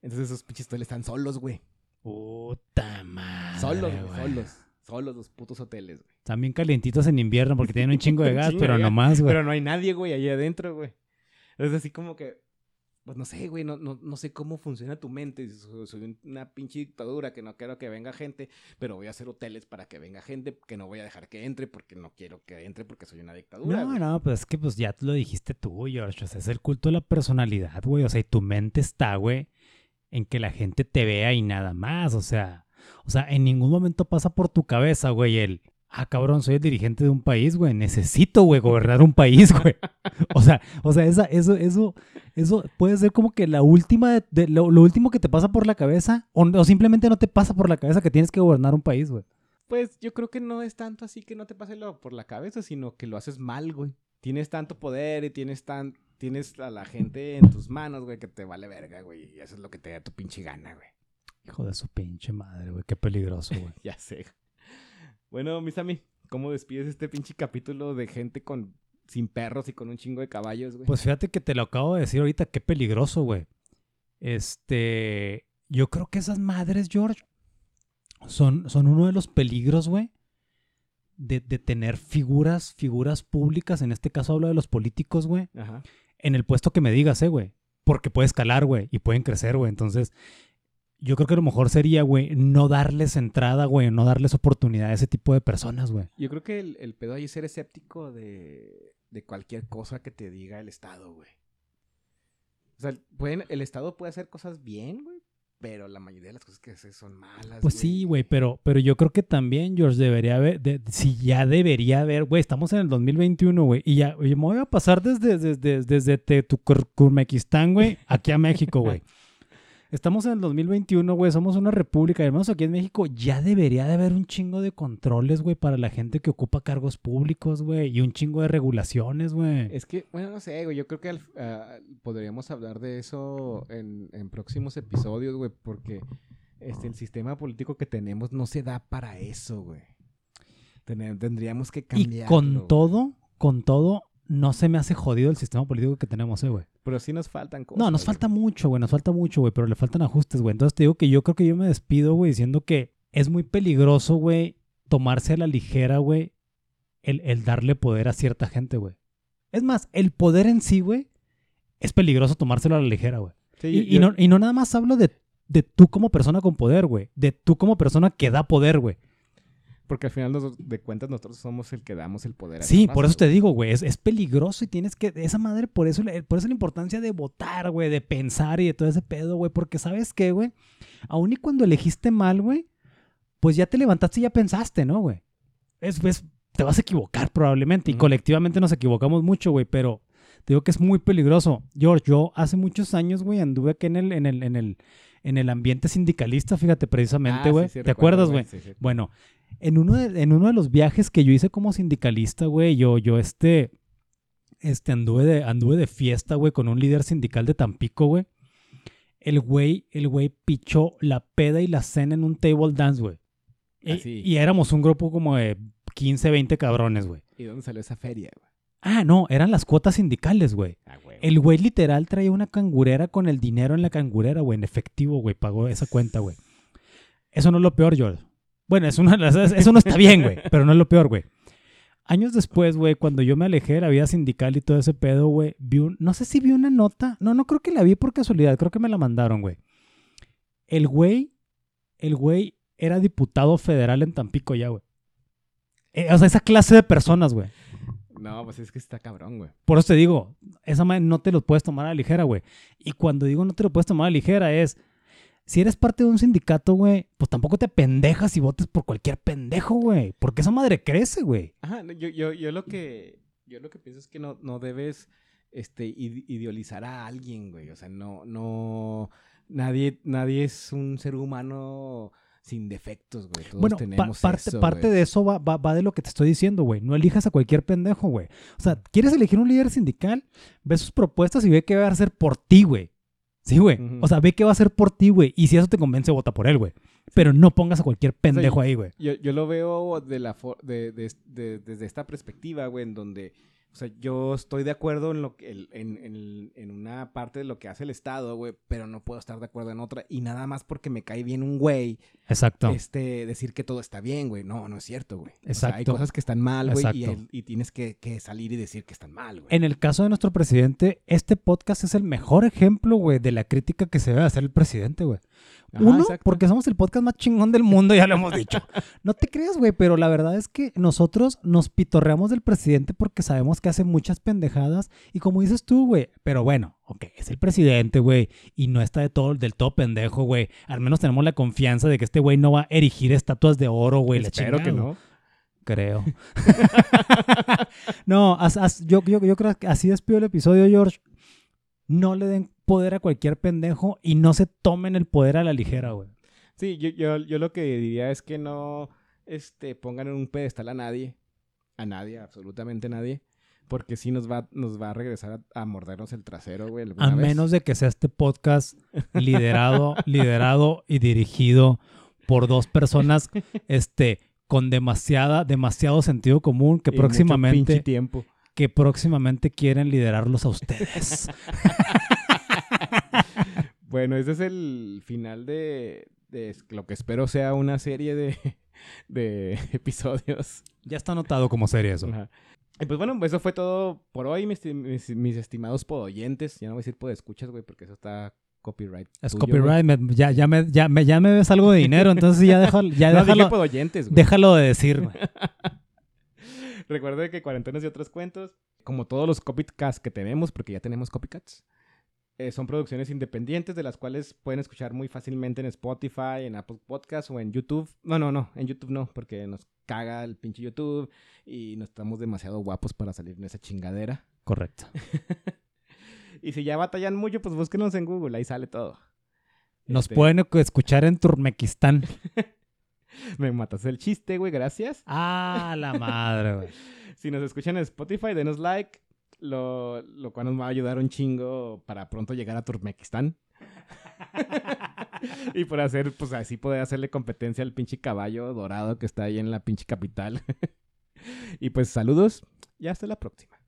Entonces esos pinches hoteles están solos, güey. Puta madre, Solos, güey. solos. Solos los putos hoteles, güey. Bien calientitos en invierno porque tienen un chingo de gas, chingo de pero gas, no más, güey. Pero no hay nadie, güey, ahí adentro, güey. Es así como que, pues no sé, güey, no, no, no sé cómo funciona tu mente. Soy, una pinche dictadura que no quiero que venga gente, pero voy a hacer hoteles para que venga gente, que no voy a dejar que entre porque no quiero que entre porque soy una dictadura. No, güey. no, pues es que pues ya lo dijiste tú, George. O sea, es el culto de la personalidad, güey. O sea, y tu mente está, güey, en que la gente te vea y nada más. O sea, o sea, en ningún momento pasa por tu cabeza, güey, el, ah, cabrón, soy el dirigente de un país, güey. Necesito, güey, gobernar un país, güey. O sea, o sea, esa, eso, eso, eso puede ser como que la última, lo, último que te pasa por la cabeza, o, simplemente no te pasa por la cabeza que tienes que gobernar un país, güey. Pues yo creo que no es tanto así que no te pase lo por la cabeza, sino que lo haces mal, güey. Tienes tanto poder y tienes tan tienes a la gente en tus manos, güey, que te vale verga, güey. Y eso es lo que te da tu pinche gana, güey. Hijo de su pinche madre, güey. Qué peligroso, güey. Ya sé. Bueno, mis ami, ¿cómo despides este pinche capítulo de gente con sin perros y con un chingo de caballos, güey? Pues fíjate que te lo acabo de decir ahorita, qué peligroso, güey. Este, yo creo que esas madres, George, son, son uno de los peligros, güey, de, de tener figuras, figuras públicas, en este caso hablo de los políticos, güey, Ajá. en el puesto que me digas, eh, güey. Porque puede escalar, güey, y pueden crecer, güey. Entonces, yo creo que lo mejor sería, güey, no darles entrada, güey, no darles oportunidad a ese tipo de personas, güey. Yo creo que el, el pedo ahí es ser escéptico de, de cualquier cosa que te diga el Estado, güey. O sea, pueden, el Estado puede hacer cosas bien, güey, pero la mayoría de las cosas que hace son malas. Pues sí, güey, pero, pero yo creo que también, George, debería haber, de- si ya debería haber, güey, estamos en el 2021, güey, y ya, oye, me voy a pasar desde, desde, desde Tetucurmequistán, güey, aquí a México, güey. Estamos en el 2021, güey, somos una república, hermanos, aquí en México ya debería de haber un chingo de controles, güey, para la gente que ocupa cargos públicos, güey, y un chingo de regulaciones, güey. Es que, bueno, no sé, güey, yo creo que al- ah, podríamos hablar de eso en, en próximos episodios, güey, porque este, el sistema político que tenemos no se da para eso, güey. Tendríamos que Y cambiarlo. con todo, con todo, no se me hace jodido el sistema político que tenemos, eh, güey. Pero sí nos faltan cosas. No, nos güey. falta mucho, güey, nos falta mucho, güey, pero le faltan ajustes, güey. Entonces te digo que yo creo que yo me despido, güey, diciendo que es muy peligroso, güey, tomarse a la ligera, güey, el, el darle poder a cierta gente, güey. Es más, el poder en sí, güey, es peligroso tomárselo a la ligera, güey. Sí, Y, no, y no nada más hablo de, de tú como persona con poder, güey, de tú como persona que da poder, güey. Porque al final nos- de cuentas nosotros somos el que damos el poder. a Sí, por eso te digo, güey, es, es peligroso y tienes que, esa madre, por eso, por eso la importancia de votar, güey, de pensar y de todo ese pedo, güey, porque sabes qué, güey, aun y cuando elegiste mal, güey, pues ya te levantaste y ya pensaste, ¿no, güey? Es, es- te vas a equivocar probablemente y colectivamente nos equivocamos mucho, güey, pero te digo que es muy peligroso. George, yo hace muchos años, güey, anduve aquí en el, en el, en el, en el ambiente sindicalista, fíjate, precisamente, Ah, güey. sí, sí, ¿Te recuerdo, acuerdas, güey? Sí, sí. Bueno, en uno de, en uno de los viajes que yo hice como sindicalista, güey, yo, yo este, este, anduve de, anduve de fiesta, güey, con un líder sindical de Tampico, güey. El güey, el güey pichó la peda y la cena en un table dance, güey. Y, Así. y éramos un grupo como de 15, 20 cabrones, güey. ¿Y dónde salió esa feria, güey? Ah, no, eran las cuotas sindicales, güey. Ah, güey. El güey literal traía una cangurera con el dinero en la cangurera, güey, en efectivo, güey, pagó esa cuenta, güey. Eso no es lo peor, George. Bueno, es una, eso no está bien, güey, pero no es lo peor, güey. Años después, güey, cuando yo me alejé de la vida sindical y todo ese pedo, güey, vi un, no sé si vi una nota, no, no creo que la vi por casualidad, creo que me la mandaron, güey. El güey, el güey era diputado federal en Tampico ya, güey. Eh, o sea, esa clase de personas, güey. No, pues es que está cabrón, güey. Por eso te digo, esa madre no te lo puedes tomar a la ligera, güey. Y cuando digo no te lo puedes tomar a la ligera es, si eres parte de un sindicato, güey, pues tampoco te pendejas y votes por cualquier pendejo, güey. Porque esa madre crece, güey. Ajá, yo, yo, yo lo que yo lo que pienso es que no, no debes este ide- idealizar a alguien, güey. O sea, no, no nadie, nadie es un ser humano sin defectos, güey. Todos Bueno, pa- tenemos parte, eso, parte güey. de eso va, va, va de lo que te estoy diciendo, güey. No elijas a cualquier pendejo, güey. O sea, ¿quieres elegir un líder sindical? Ve sus propuestas y ve qué va a hacer por ti, güey. Sí, güey. O sea, ve qué va a hacer por ti, güey. Y si eso te convence, vota por él, güey. Pero no pongas a cualquier pendejo ahí, güey. Yo, yo lo veo de la for- de, de- de- desde esta perspectiva, güey, en donde, o sea, yo estoy de acuerdo en lo que en, en- en una parte de lo que hace el Estado, güey, pero no puedo estar de acuerdo en otra. Y nada más porque me cae bien un güey, Exacto. este, decir que todo está bien, güey. No, no es cierto, güey. O sea, hay Exacto. cosas que están mal, güey, y, Exacto. y tienes que, que salir y decir que están mal, güey. En el caso de nuestro presidente, este podcast es el mejor ejemplo, güey, de la crítica que se debe hacer el presidente, güey. Ajá, Uno, exacto. porque somos el podcast más chingón del mundo, ya lo hemos dicho. No te creas, güey, pero la verdad es que nosotros nos pitorreamos del presidente porque sabemos que hace muchas pendejadas y como dices tú, güey, pero bueno, ok, es el presidente, güey, y no está de todo, del todo pendejo, güey. Al menos tenemos la confianza de que este güey no va a erigir estatuas de oro, güey. la Espero que no. Creo. no, as- as- yo, yo, yo creo que así despido el episodio, George. No le den poder a cualquier pendejo y no se tomen el poder a la ligera, güey. Sí, yo, yo, yo lo que diría es que no este, pongan en un pedestal a nadie. A nadie, absolutamente nadie. Porque sí nos va, nos va a regresar a, a mordernos el trasero, güey. A vez. menos de que sea este podcast liderado, liderado y dirigido por dos personas este, con demasiada, demasiado sentido común que Y próximamente, tiempo. que próximamente quieren liderarlos a ustedes. Bueno, ese es el final de, de lo que espero sea una serie de, de episodios. ya está anotado como serie eso. Ajá. Y pues bueno, eso fue todo por hoy, mis, mis, mis estimados podoyentes. Ya no voy a decir podescuchas, güey, porque eso está copyright. Es tuyo, copyright, me- ya, ya, me, ya, me, ya me ves algo de dinero, entonces ya, déjalo, ya No, déjalo, podoyentes, güey. déjalo de decir, güey. Recuerde que Cuarentones y otros cuentos, como todos los copycats que tenemos, porque ya tenemos copycats, eh, son producciones independientes de las cuales pueden escuchar muy fácilmente en Spotify, en Apple Podcasts o en YouTube. No, no, no, en YouTube no, porque nos caga el pinche YouTube y no estamos demasiado guapos para salir en esa chingadera. Correcto. Y si ya batallan mucho, pues búsquenos en Google, ahí sale todo. Nos Este, pueden escuchar en Turmequistán. Me matas el chiste, güey, gracias. Ah, la madre, güey. Si nos escuchan en Spotify, denos like, lo, lo cual nos va a ayudar un chingo para pronto llegar a Turkmenistán. y por hacer, pues así poder hacerle competencia al pinche caballo dorado que está ahí en la pinche capital. y pues saludos y hasta la próxima.